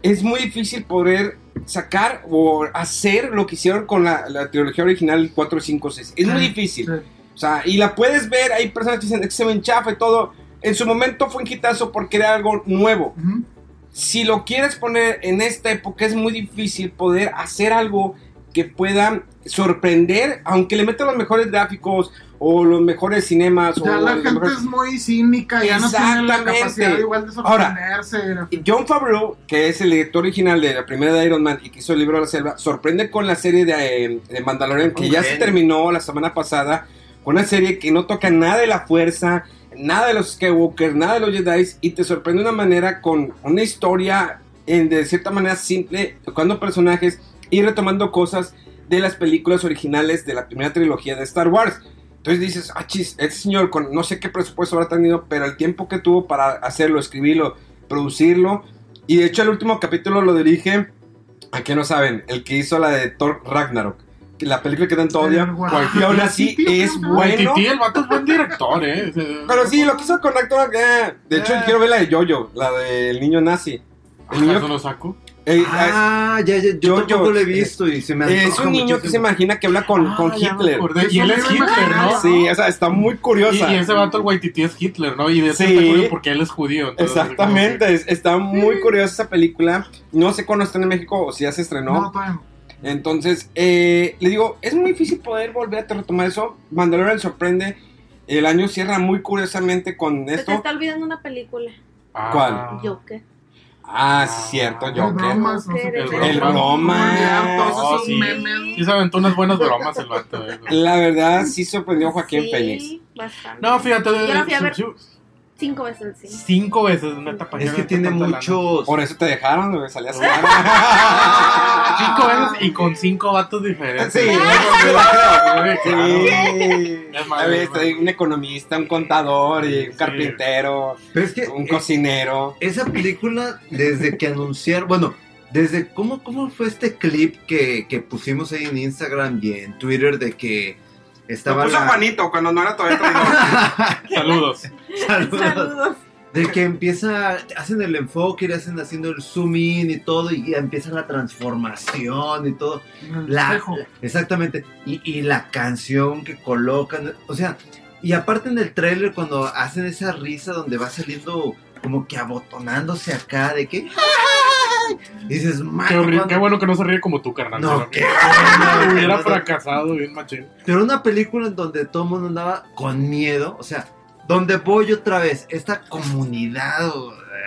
es muy difícil poder sacar o hacer lo que hicieron con la, la trilogía original 4, 5, 6. Es muy difícil. O sea, y la puedes ver, hay personas que dicen que se ven chafa y todo. En su momento fue un hitazo porque era algo nuevo. Si lo quieres poner en esta época es muy difícil poder hacer algo que pueda sorprender, aunque le metan los mejores gráficos o los mejores cinemas. Ya o la gente mejores- es muy cínica, ya no tiene la Exactamente. capacidad igual de Ahora, sorprenderse. John Favreau, que es el director original de la primera de Iron Man y que hizo el libro de la selva, sorprende con la serie de, eh, de Mandalorian, que ya se terminó la semana pasada, con una serie que no toca nada de la fuerza, nada de los Skywalker, nada de los Jedi, y te sorprende de una manera con una historia en, de cierta manera simple, tocando personajes y retomando cosas de las películas originales de la primera trilogía de Star Wars. Entonces dices, ah, chis, este señor con no sé qué presupuesto habrá tenido, pero el tiempo que tuvo para hacerlo, escribirlo, producirlo. Y de hecho el último capítulo lo dirige, a que no saben, el que hizo la de Thor Ragnarok. La película que tanto odia. Guay. Y aún así es bueno. Waititi, el vato es buen director, eh. Pero sí, lo que hizo con Ragnarok, eh, de hecho Ah. quiero ver la de Jojo, la del niño nazi. El ¿Acaso niño, lo saco? Eh, Ah, ya, ya, yo Yo- tampoco lo he visto y se me eh, es un niño que se imagina que habla con, Ah, con Hitler. Y él es Hitler, ¿no? Sí, o sea, está muy curiosa. y ese vato, el Waititi, es Hitler, ¿no? Y de hecho Sí. está curioso porque él es judío. entonces, Exactamente, es- está muy curiosa esa película. No sé cuándo está en México o si ya se estrenó. No, todavía no. Entonces, eh, le digo, es muy difícil poder volver a retomar eso. Mandalorian sorprende. El año cierra muy curiosamente con Se te esto. está olvidando una película. Ah. ¿Cuál? Joker. Ah, sí, cierto, El Joker. bromas, no sé El qué. broma. El broma. Todos Oh, sí. Sí se aventó unas buenas bromas el vato. eh. La verdad, sí sorprendió a Joaquín sí, Phoenix. bastante. No, fíjate. Yo la Cinco veces cine. Cinco veces, neta, para Es que tiene muchos. Por eso te dejaron, güey, salías <laughs> Cinco veces y con cinco vatos diferentes. Sí, Claro. Sí. <laughs> Un economista, un contador, y un Sí. carpintero, Pero es que un cocinero. esa película, desde que anunciaron, bueno, desde cómo, cómo fue este clip que, que pusimos ahí en Instagram y en Twitter de que Lo estaba puso la- Juanito cuando no era todavía traidor. <laughs> Saludos. Saludos. Saludos. De que empieza, hacen el enfoque y hacen haciendo el zoom in y todo, y empieza la transformación y todo. La, exactamente. Y, y la canción que colocan, o sea, y aparte en el trailer cuando hacen esa risa donde va saliendo como que abotonándose acá de que ¡ay! dices, Qué, "Mano, horrible, ¿cuándo-" qué bueno que no se ríe como tú, carnal. No, Pero- qué <laughs> bueno, Hubiera no, fracasado bien machín. Pero una película en donde todo el mundo andaba con miedo, o sea, donde voy otra vez, esta comunidad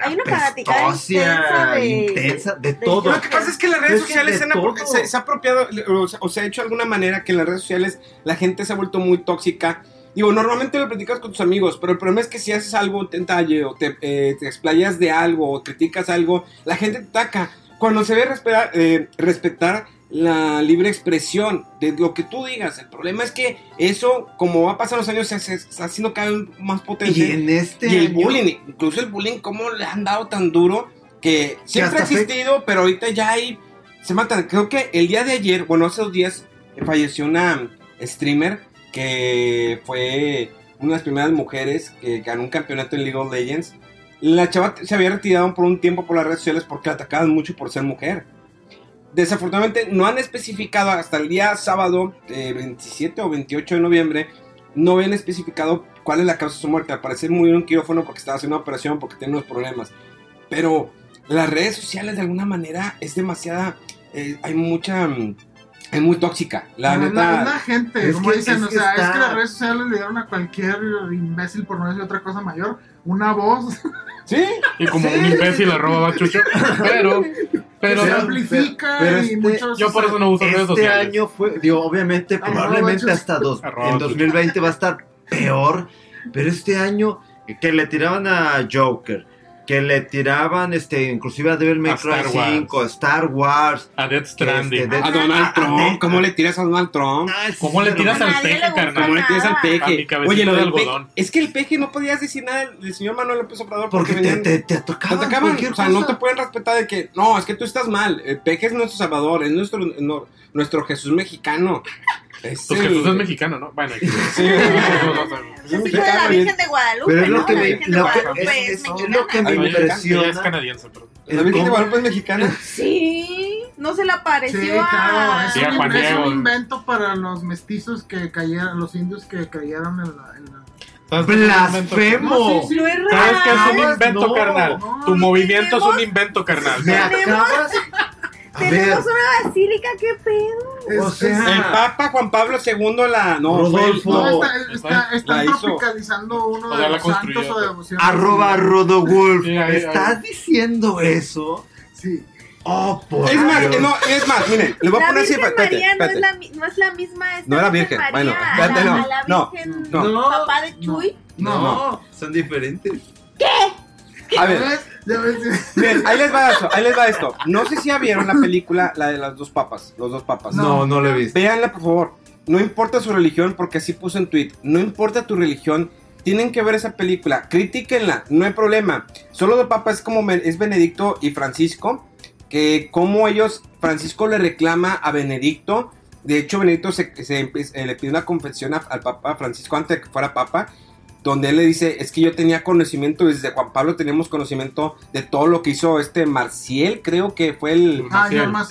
Hay una apestosia, intensa de- intensa, de de- todo. Lo que pasa es que las redes Es sociales se han, se, se ha apropiado o se, o se ha hecho de alguna manera que en las redes sociales la gente se ha vuelto muy tóxica. Digo, normalmente lo platicas con tus amigos, pero el problema es que si haces algo, te entalle o te, eh, te explayas de algo o criticas algo, la gente te ataca. Cuando se ve respetar, eh, respetar la libre expresión de lo que tú digas, el problema es que eso, como va a pasar los años, se, se está haciendo cada vez más potente. Y en este Y el año- bullying, incluso el bullying, cómo le han dado tan duro que siempre ha hasta fe- existido, pero ahorita ya hay. Se matan. Creo que el día de ayer, bueno, hace dos días, eh, falleció una streamer que fue una de las primeras mujeres que ganó un campeonato en League of Legends. La chava se había retirado por un tiempo por las redes sociales porque la atacaban mucho por ser mujer. Desafortunadamente no han especificado hasta el día sábado eh, 27 o 28 de noviembre, no habían especificado cuál es la causa de su muerte. Al parecer murió en un quirófano porque estaba haciendo una operación, porque tenía unos problemas. Pero las redes sociales de alguna manera es demasiada, eh, hay mucha, mm, es muy tóxica. La No, neta, es la gente, es como que- dicen, es o que sea, está- es que las redes sociales le dieron a cualquier imbécil, por no decir otra cosa mayor, una voz, sí, Y como Sí. un imbécil arroba bachucho. Pero, <laughs> pero, se Pero- amplifica pero y este- muchos... yo por eso no uso redes Este sociales. año fue, digo, obviamente, Arroba probablemente chus. hasta dos, Arroba en chus. 2020 va a estar peor, pero este año que le tiraban a Joker, que le tiraban, este, inclusive a Devil May A Cry Star Wars. 5, a Star Wars. a Death Stranding. Este, a de- Donald Ah, Trump, ah, ¿cómo le tiras a Donald Trump? Ay, ¿Cómo le tiras A al peje, carnal? ¿Cómo le tiras al. A peje? Oye, lo de del peje, algodón. es que el peje no podías decir nada del señor Manuel López Obrador Porque porque, te, venían- te, te te atacaban, atacaban. cualquier O sea, no cosa. te pueden respetar de que, no, es que tú estás mal. El peje es nuestro salvador, es nuestro, no- nuestro Jesús mexicano. Es Pues el- Jesús es mexicano, ¿no? Bueno, Sí. Es la Virgen de Guadalupe. Pero es lo ¿no? que me, lo que- es, es es- lo que es canadiense, pero. La Virgen de Guadalupe es mexicana. Sí, no se le apareció Sí, a... claro, es, Sí, a un, es un invento para los mestizos que cayeron, los indios que cayeron en la... en la- ¿Sabes qué es un invento, ¡Blasfemo! No, sí, sí. No es ¿Sabes qué es un invento, No, carnal? no. Tu movimiento es un invento, carnal. Me acabas. A ver, Tenemos una basílica, qué pedo. o sea, El Papa Juan Pablo II la. No, Rodolfo. No, está, está, La están tropicalizando uno O sea, de los santos o devoción. arroba Rodowolf. Sí, ¿Estás diciendo eso? Sí. Oh, por Es más, Dios. no, es más, miren, le voy a La poner así. Virgen Espérate, María no es, la, no es la misma. esta No era Virgen María, bueno, a espérate, la, no, a la no, Virgen no. papá de Chuy. No, No, son diferentes. A ver, Ya ves, Bien, ahí les va esto, ahí les va esto. No sé si ya vieron la película, la de las dos papas, los dos papas. No, no lo he visto. Véanla, por favor. No importa su religión, porque así puso en tweet. No importa tu religión, tienen que ver esa película. Critíquenla, no hay problema. Solo dos papas es como es Benedicto y Francisco. Que como ellos, Francisco le reclama a Benedicto. De hecho, Benedicto se, se- le pide una confesión a- al Papa Francisco antes de que fuera Papa. Donde él le dice, es que yo tenía conocimiento, desde Juan Pablo teníamos conocimiento de todo lo que hizo este Marcial, creo que fue el... Ah,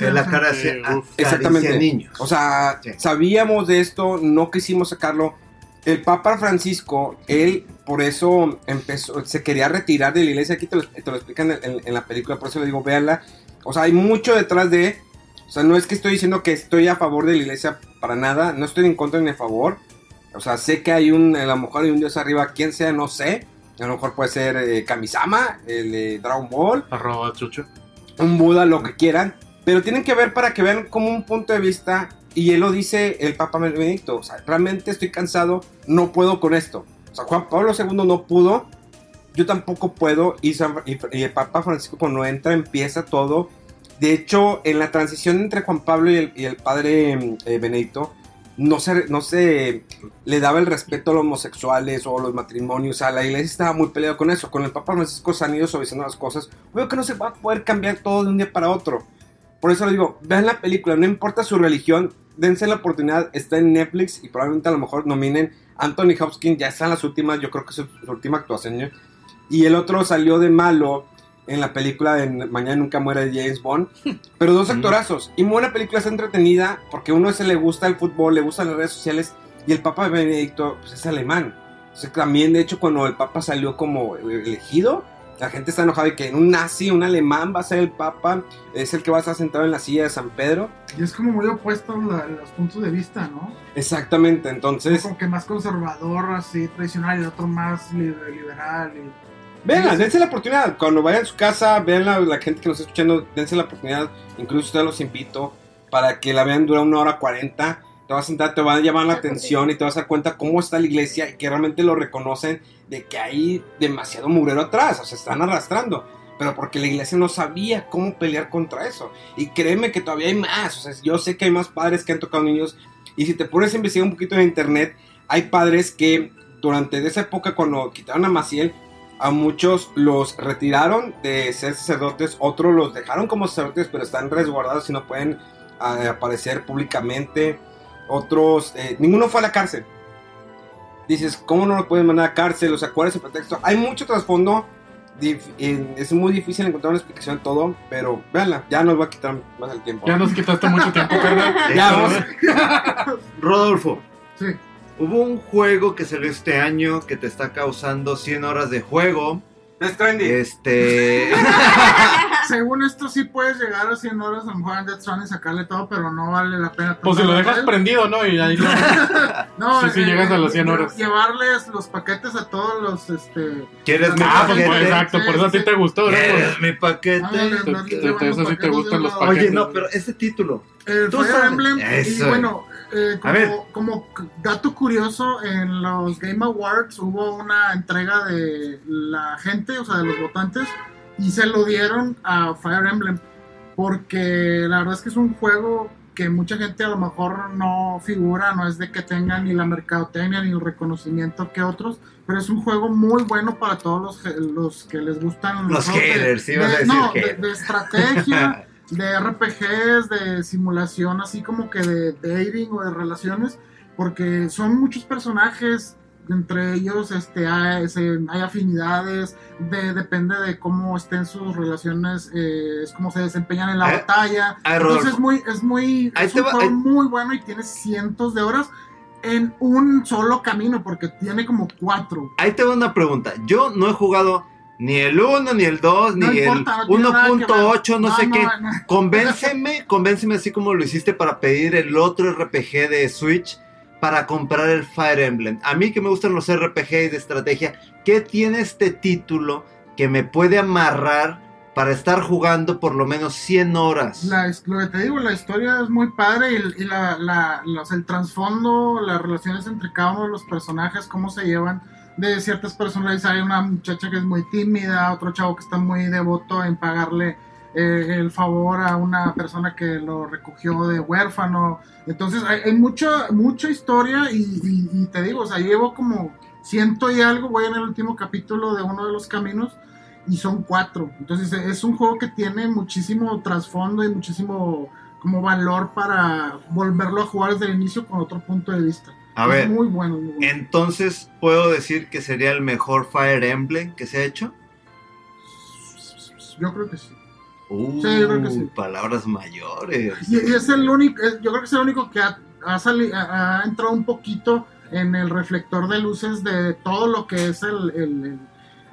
En la cara hacia, uf. Exactamente. niños. O sea, Sí. sabíamos de esto, no quisimos sacarlo. El Papa Francisco, él por eso empezó, se quería retirar de la iglesia. Aquí te lo, te lo explican en, en- en la película, por eso le digo, véanla. O sea, hay mucho detrás de. O sea, no es que estoy diciendo que estoy a favor de la iglesia para nada, no estoy en contra ni a favor. O sea, sé que hay un, a lo mejor hay un dios arriba, quien sea, no sé. A lo mejor puede ser eh, Kamisama, el de Dragon Ball Arroba chucho. un Buda, lo que quieran, pero tienen que ver para que vean como un punto de vista, y él lo dice el Papa Benedicto, o sea, realmente estoy cansado, no puedo con esto. O sea, Juan Pablo II no pudo, yo tampoco puedo, y, San- y- y el Papa Francisco cuando entra empieza todo. De hecho, en la transición entre Juan Pablo y el, y el padre eh, Benedicto, no se, no se le daba el respeto a los homosexuales o a los matrimonios. O sea, la iglesia estaba muy peleada con eso. Con el Papa Francisco se han ido suavizando las cosas. Veo que no se va a poder cambiar todo de un día para otro. Por eso le digo, vean la película, no importa su religión, dense la oportunidad, está en Netflix y probablemente a lo mejor nominen Anthony Hopkins, ya están las últimas, yo creo que es su, su última actuación. ¿eh? Y el otro salió de malo en la película de Mañana Nunca Muere de James Bond, <laughs> pero dos actorazos. Y muy buena película, es entretenida porque uno se le gusta el fútbol, le gustan las redes sociales y el Papa Benedicto pues, es alemán. Entonces, también, de hecho, cuando el Papa salió como elegido, la gente está enojada de que un nazi, un alemán va a ser el Papa, es el que va a estar sentado en la silla de San Pedro. Y es como muy opuesto la- los puntos de vista, ¿no? Exactamente, entonces, Como que más conservador, así, tradicional, y el otro más liber- liberal. Y... véanla, dense la oportunidad. Cuando vayan a su casa, vean la, la gente que nos está escuchando, dense la oportunidad. Incluso ustedes los invito para que la vean, dura una hora cuarenta. Te vas a sentar, te va a llamar la atención y te vas a dar cuenta cómo está la iglesia y que realmente lo reconocen de que hay demasiado mugrero atrás, o sea, están arrastrando. Pero porque la iglesia no sabía cómo pelear contra eso. Y créeme que todavía hay más. O sea, yo sé que hay más padres que han tocado niños. Y si te pones a investigar un poquito en internet, hay padres que durante esa época, cuando quitaron a Maciel, a muchos los retiraron de ser sacerdotes, otros los dejaron como sacerdotes, pero están resguardados y no pueden eh, aparecer públicamente. Otros, eh, ninguno fue a la cárcel. Dices, ¿cómo no lo pueden mandar a cárcel? O sea, ¿cuál es el pretexto? Hay mucho trasfondo. Es muy difícil encontrar una explicación de todo, pero véanla, ya nos va a quitar más el tiempo. Ya nos quitaste mucho tiempo, carnal. Ya, vamos. <laughs> Rodolfo, Sí. Hubo un juego que salió este año que te está causando 100 horas de juego. Death Stranding. Este. <laughs> Según esto, sí puedes llegar a 100 horas a lo mejor en Death Stranding y sacarle todo, pero no vale la pena. Pues si lo dejas prendido, ¿no? Y ahí lo... <laughs> No, Sí, sí, llegas a las 100 horas. Llevarles los paquetes a todos los. Este, ¿Quieres mi Ah, pues, paquete? pues, exacto, por eso a ti te gustó, ¿no? ¿Quieres mi paquete? ándale, te- andarle te- llevando eso sí te paquetes gustan los a Oye, paquetes. no, pero ese título. El Tú Fire. Emblem, y Eso. bueno, eh, A ver. como, dato curioso, en los Game Awards hubo una entrega de la gente, o sea, de los votantes, y se lo dieron a Fire Emblem, porque la verdad es que es un juego que mucha gente a lo mejor no figura, no es de que tenga ni la mercadotecnia ni el reconocimiento que otros, pero es un juego muy bueno para todos los, los que les gustan Los de- haters, ibas a de- decir no, de- de estrategia <laughs> de RPGs, de simulación, así como que de dating o de relaciones, porque son muchos personajes, entre ellos este, hay, afinidades, de, depende de cómo estén sus relaciones, eh, es como se desempeñan en la Eh, batalla. Entonces es muy, es muy, es un va- juego muy bueno y tiene cientos de horas. en un solo camino, porque tiene como cuatro. Ahí te voy una pregunta. Yo no he jugado ni el 1, ni el 2, No ni importa, el no tiene nada que ver. 1.8, no, sé no, qué. no. Convénceme, convénceme así como lo hiciste para pedir el otro RPG de Switch para comprar el Fire Emblem. A mí que me gustan los RPG de estrategia, ¿qué tiene este título que me puede amarrar para estar jugando por lo menos 100 horas? La lo que te digo, la historia es muy padre y, y la, la- los- el trasfondo, las relaciones entre cada uno de los personajes, cómo se llevan de ciertas personas. Hay una muchacha que es muy tímida, otro chavo que está muy devoto en pagarle eh, el favor a una persona que lo recogió de huérfano. Entonces hay, mucha, mucha historia y, y- y te digo, o sea, llevo como ciento y algo, voy en el último capítulo de uno de los caminos y son cuatro. Entonces es un juego que tiene muchísimo trasfondo y muchísimo como valor para volverlo a jugar desde el inicio con otro punto de vista. A es ver, muy bueno, muy bueno. entonces puedo decir que sería el mejor Fire Emblem que se ha hecho. Yo creo que sí. Uh, Sí, yo creo que sí. palabras mayores. Y, y es el único, es- yo creo que es el único que ha, ha sali- ha- ha entrado un poquito en el reflector de luces de todo lo que es el, el- el-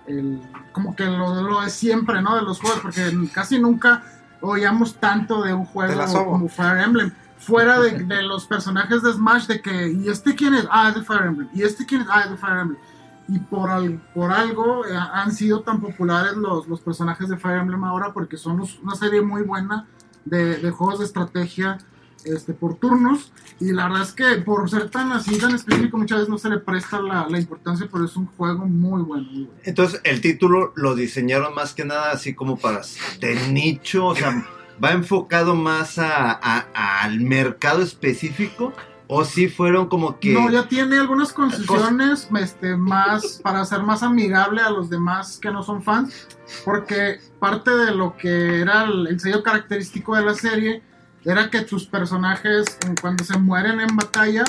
el- como que lo, lo de siempre, ¿no? De los juegos, porque casi nunca oíamos tanto de un juego como Fire Emblem. Fuera de, de los personajes de Smash, de que, ¿y este quién es? Ah, es de Fire Emblem. ¿Y este quién es? Ah, es de Fire Emblem. Y por, al- por algo eh, han sido tan populares los, los personajes de Fire Emblem ahora, porque son los- una serie muy buena de, de juegos de estrategia este, por turnos. Y la verdad es que por ser tan así, tan específico, muchas veces no se le presta la, la importancia, pero es un juego muy bueno. Entonces, el título lo diseñaron más que nada así como para de nicho, o sea, va enfocado más a, a- al mercado específico, o si fueron como que No, ya tiene algunas concesiones este, más para ser más amigable a los demás que no son fans, porque parte de lo que era el, el sello característico de la serie era que tus personajes cuando se mueren en batalla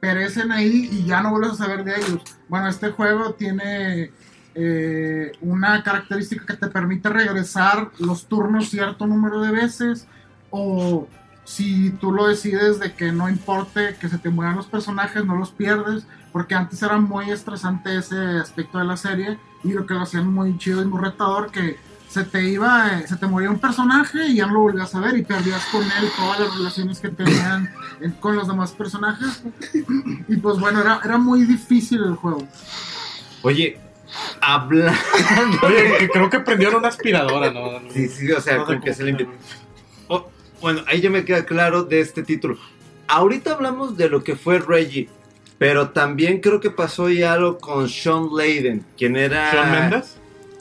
perecen ahí y ya no vuelves a saber de ellos. Bueno, este juego tiene eh, una característica que te permite regresar los turnos cierto número de veces o si tú lo decides de que no importe que se te mueran los personajes, no los pierdes, porque antes era muy estresante ese aspecto de la serie y lo que lo hacían muy chido y muy retador que se te iba, eh, se te moría un personaje y ya no lo volvías a ver y perdías con él todas las relaciones que tenían eh, con los demás personajes y pues bueno, era, era muy difícil el juego. Oye, hablando. <laughs> Oye, que creo que prendieron una aspiradora, ¿no? Sí, sí, o sea, No como que se le. Oh, bueno, ahí ya me queda claro de este título. Ahorita hablamos de lo que fue Reggie, pero también creo que pasó ya algo con Sean Layden, quien era. ¿Sean Mendes?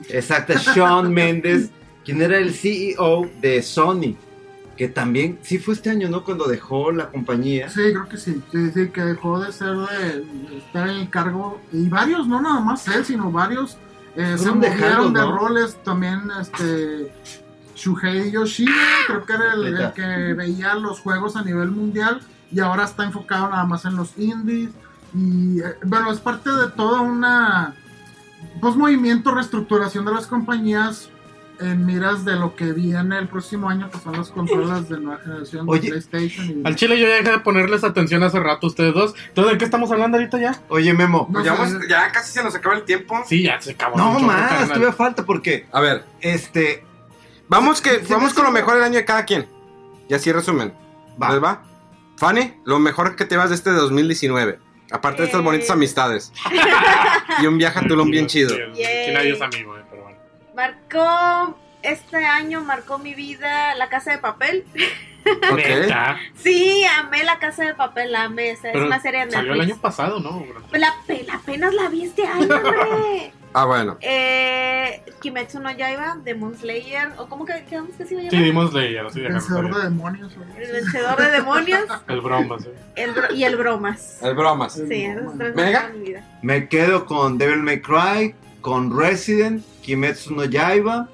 Exacto, Sean Mendes, quien era el CEO de Sony. Que también, sí fue este año, ¿no? Cuando dejó la compañía. Sí, creo que sí. Sí, sí, que dejó de ser de, de estar en el cargo. Y varios, no nada más él, sino varios eh, se movieron de ¿no? roles. También este Shuhei Yoshida, creo que era el, que veía los juegos a nivel mundial. Y ahora está enfocado nada más en los indies. Y eh, bueno, es parte de toda una pues movimiento, reestructuración de las compañías en miras de lo que viene el próximo año, que son las consolas de nueva generación de PlayStation. Y... Al chile yo ya dejé de ponerles atención hace rato ustedes dos. Entonces, ¿de qué estamos hablando ahorita ya? Oye, Memo. No ya, sé. vamos- ya casi se nos acaba el tiempo. Sí, ya se acabó. No más, todavía falta porque, A ver, este, vamos que vamos con lo mejor del año de cada quien. Y así resumen. Va. ¿Les va? Fanny, lo mejor que te vas de este 2019. Aparte de estas bonitas amistades. <laughs> y un viaje a Tulum bien chido. Que nadie es amigo, eh. Marcó, este año marcó mi vida La Casa de Papel. Ok. Neta. Sí, amé La Casa de Papel, la amé. esa Es Pero una serie de Salió el Netflix. año pasado, ¿no? La, pe- apenas la vi este año, hombre. <laughs> Ah, bueno. eh, Kimetsu no Yaiba, Demon Slayer, o cómo que quedamos que se iba a Sí, dimos Slayer, así déjame Vencedor de demonios. ¿o? El vencedor de demonios <laughs> El broma, sí. el bro- y el bromas. El bromas. Sí, mi vida. me quedo con Devil May Cry, con Resident, Kimetsu no Yaiba,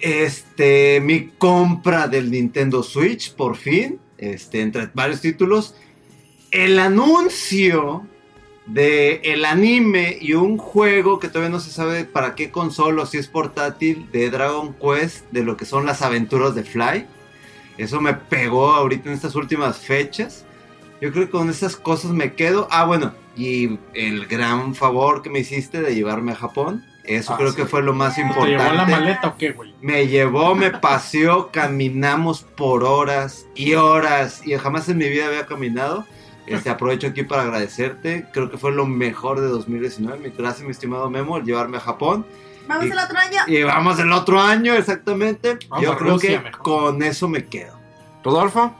este, mi compra del Nintendo Switch, por fin, este, entre varios títulos, el anuncio de el anime y un juego que todavía no se sabe para qué consola o si es portátil de Dragon Quest, de lo que son las aventuras de Fly. Eso me pegó ahorita en estas últimas fechas. Yo creo que con esas cosas me quedo. Ah, bueno, y el gran favor que me hiciste de llevarme a Japón. Eso Ah, creo sí. que fue lo más ¿Te importante. llevó la maleta o qué, güey? Me llevó, me paseó, <laughs> caminamos por horas y horas y jamás en mi vida había caminado. Este, aprovecho aquí para agradecerte. Creo que fue lo mejor de 2019. Mi gracias, mi estimado Memo, el llevarme a Japón. Vamos Y- el otro año. Y vamos el otro año, exactamente. Vamos Yo a creo Rusia que mejor. con eso me quedo. Rodolfo.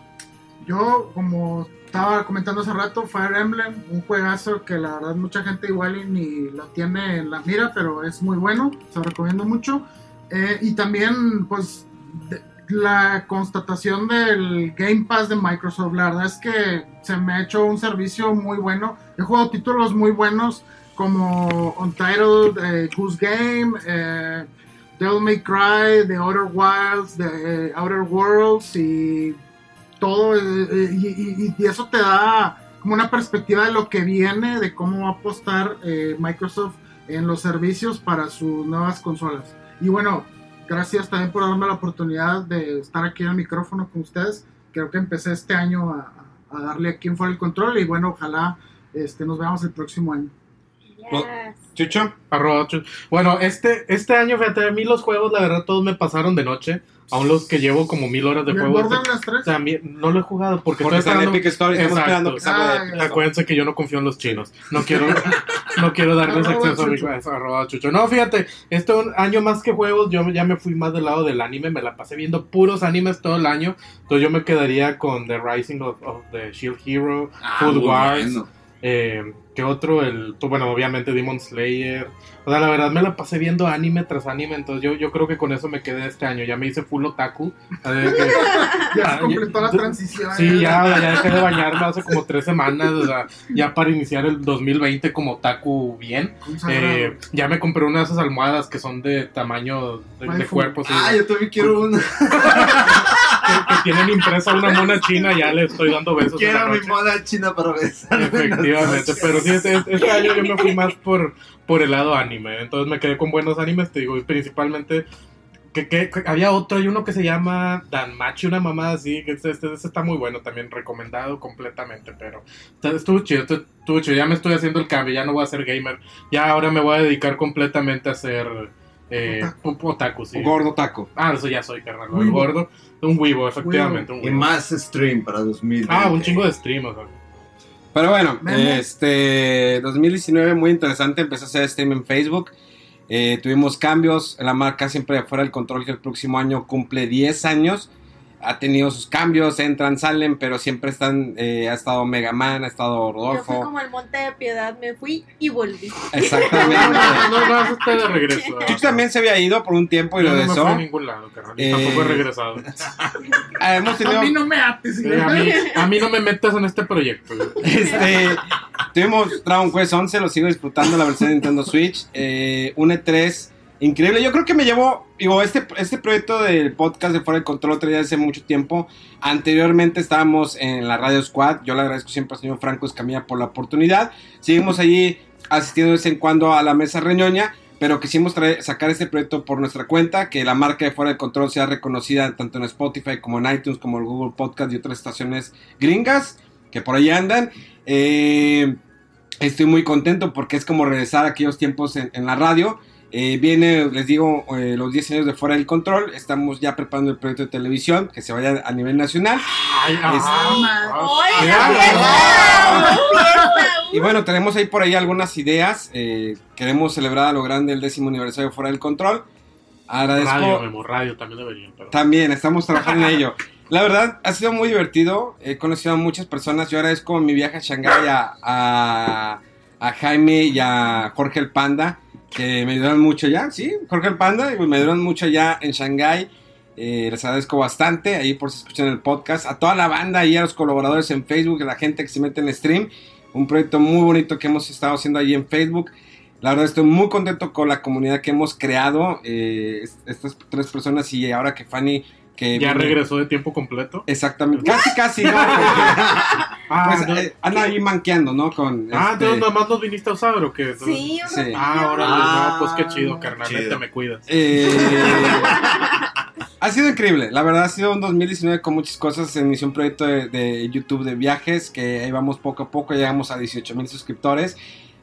Yo, como estaba comentando hace rato, Fire Emblem, un juegazo que la verdad mucha gente igual ni lo tiene en la mira, pero es muy bueno, se lo recomiendo mucho. Eh, y también, pues, de- la constatación del Game Pass de Microsoft, la verdad es que se me ha hecho un servicio muy bueno. He jugado títulos muy buenos como Untitled, eh, Goose Game, eh, Devil May Cry, The Outer Wilds, The Outer Worlds y todo eh, eh, y, y- y eso te da como una perspectiva de lo que viene, de cómo va a apostar eh, Microsoft en los servicios para sus nuevas consolas. Y bueno, gracias también por darme la oportunidad de estar aquí en el micrófono con ustedes. Creo que empecé este año a, a darle aquí en fuera el control y bueno, ojalá este, nos veamos el próximo año. Yes. Chucho. Arroba chu- Bueno, este, este año, fíjate, a mí los juegos, la verdad, todos me pasaron de noche. Aún los que llevo como mil horas de ¿Y el juego. Borderlands 3? También no lo he jugado porque, Porque estoy está en esperando. Epic Story. Estamos Exacto. esperando que salga de Ah, Epic ya. Store. Acuérdense que yo no confío en los chinos. No quiero, <laughs> no quiero darles acceso a mi arroba chucho. No, fíjate, este un año más que juegos, yo ya me fui más del lado del anime. Me la pasé viendo puros animes todo el año. Entonces yo me quedaría con The Rising of, of the Shield Hero, Food muy Wars. bueno. Eh, ¿Qué otro? El, pues, bueno, obviamente Demon Slayer. O sea, la verdad me la pasé viendo anime tras anime. Entonces yo, yo creo que con eso me quedé este año. Ya me hice full otaku. Eh, que- <laughs> Ya se completó la transición. Sí, ya, ya dejé de bañarme hace como tres semanas, o sea, ya para iniciar el 2020 como taku bien. Eh, ya me compré una de esas almohadas que son de tamaño de, de cuerpo, sí, Ah, yo también quiero una. <laughs> que, que tienen impresa una mona <laughs> china, ya le estoy dando besos. en la Quiero mi moda china para besar. Efectivamente, pero sí, este, este año yo me fui más por, por el lado anime, entonces me quedé con buenos animes, te digo, y principalmente... Que, que- que había otro, hay uno que se llama Danmachi, una mamá así, que este, este- este está muy bueno también, recomendado completamente, pero estuvo chido, estuvo, estuvo chido, ya me estoy haciendo el cambio, ya no voy a ser gamer, ya ahora me voy a dedicar completamente a ser eh, otaku. otaku, sí. Gordo taco. Ah, eso ya soy, carnal, el Weibo. gordo, un Weibo, efectivamente, un Y más stream para 2020. Ah, un chingo de stream, o sea. Pero bueno, este 2019 muy interesante. Empecé a hacer stream en Facebook. Eh, tuvimos cambios. La marca siempre fuera del control que el próximo año cumple 10 años. Ha tenido sus cambios, entran, salen, pero siempre están. eh, ha estado Mega Man, ha estado Yo fui Rodolfo. como el monte de piedad, me fui y volví. Exactamente. No, no, no, de regreso. Chucho también se había ido por un tiempo y Yo lo no me fui a ningún lado, carnal. y Eh, Tampoco he regresado. Ah, Hemos tenido. A mí no me ates. Sí, a, mí, a mí no me metas en este proyecto. Este, tuvimos Dragon Quest 11, lo sigo disfrutando, la versión de Nintendo Switch. Eh, un E3 increíble. Yo creo que me llevó, digo, este, este proyecto del podcast de Fuera del Control lo traía hace mucho tiempo. Anteriormente estábamos en la Radio Squad. Yo le agradezco siempre al señor Franco Escamilla por la oportunidad. Seguimos allí asistiendo de vez en cuando a la mesa reñoña. Pero quisimos traer- sacar este proyecto por nuestra cuenta, que la marca de Fuera del Control sea reconocida tanto en Spotify como en iTunes, como en Google Podcast y otras estaciones gringas que por ahí andan. Eh, estoy muy contento porque es como regresar a aquellos tiempos en, en la radio. Eh, viene, les digo, eh, los 10 años de Fuera del Control. Estamos ya preparando el proyecto de televisión que se vaya a nivel nacional. Y bueno, tenemos ahí por ahí algunas ideas. Eh, queremos celebrar a lo grande el décimo aniversario de Fuera del Control. Agradezco. Radio, Memo, radio también deberían. Pero... También estamos trabajando en <laughs> ello. La verdad, ha sido muy divertido. He conocido a muchas personas. Yo agradezco mi viaje a Shanghái a, a, a Jaime y a Jorge el Panda, que me ayudaron mucho ya. Sí, Jorge el Panda, y me ayudaron mucho ya en Shanghái. Eh, les agradezco bastante ahí por si escuchan el podcast. A toda la banda y a los colaboradores en Facebook, a la gente que se mete en stream. Un proyecto muy bonito que hemos estado haciendo ahí en Facebook. La verdad estoy muy contento con la comunidad que hemos creado. eh, est- estas tres personas y ahora que Fanny... Que Ya viene- regresó de tiempo completo. Exactamente. <laughs> Casi, casi, ¿no? <laughs> Ah, pues, no. eh, anda ahí manqueando, ¿no? Con, Ah, este, entonces nomás nos viniste a usar o qué? Sí, Sí. Ah, órale, Ah, no, pues qué chido, carnal, chido. neta, me cuidas. eh, <laughs> Ha sido increíble, la verdad ha sido un 2019 con muchas cosas. Se inició un proyecto de, de YouTube de viajes que ahí vamos poco a poco, llegamos a 18 mil suscriptores.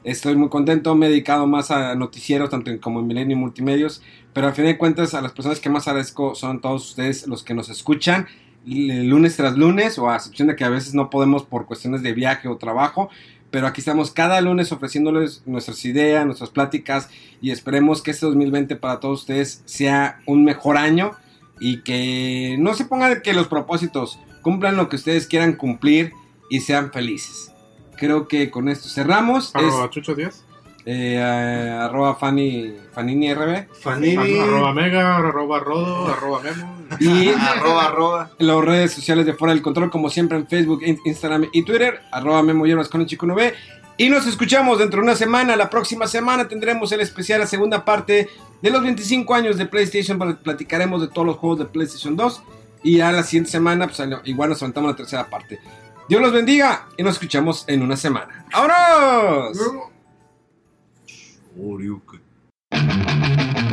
Estoy muy contento, me he dedicado más a noticieros, tanto en- como en Milenio y Multimedios, pero al fin de cuentas a las personas que más agradezco son todos ustedes los que nos escuchan lunes tras lunes, o a excepción de que a veces no podemos por cuestiones de viaje o trabajo, pero aquí estamos cada lunes ofreciéndoles nuestras ideas, nuestras pláticas y esperemos que este 2020 para todos ustedes sea un mejor año y que no se pongan que los propósitos cumplan lo que ustedes quieran cumplir y sean felices. Creo que con esto cerramos. Es, Chucho 10. Eh, eh, arroba Fanny, Fanini RB. Fanini. Arroba Mega, arroba Rodo, arroba Memo. Y <laughs> arroba, arroba. las redes sociales de Fuera del Control, como siempre en Facebook, in- Instagram y Twitter, arroba Memo Hierbas con el Chico 9. Y nos escuchamos dentro de una semana. La próxima semana tendremos el especial, la segunda parte de los 25 años de PlayStation. donde Platicaremos de todos los juegos de PlayStation 2. Y a la siguiente semana, pues igual nos aventamos la tercera parte. Dios los bendiga y nos escuchamos en una semana. ¡Vámonos! オール。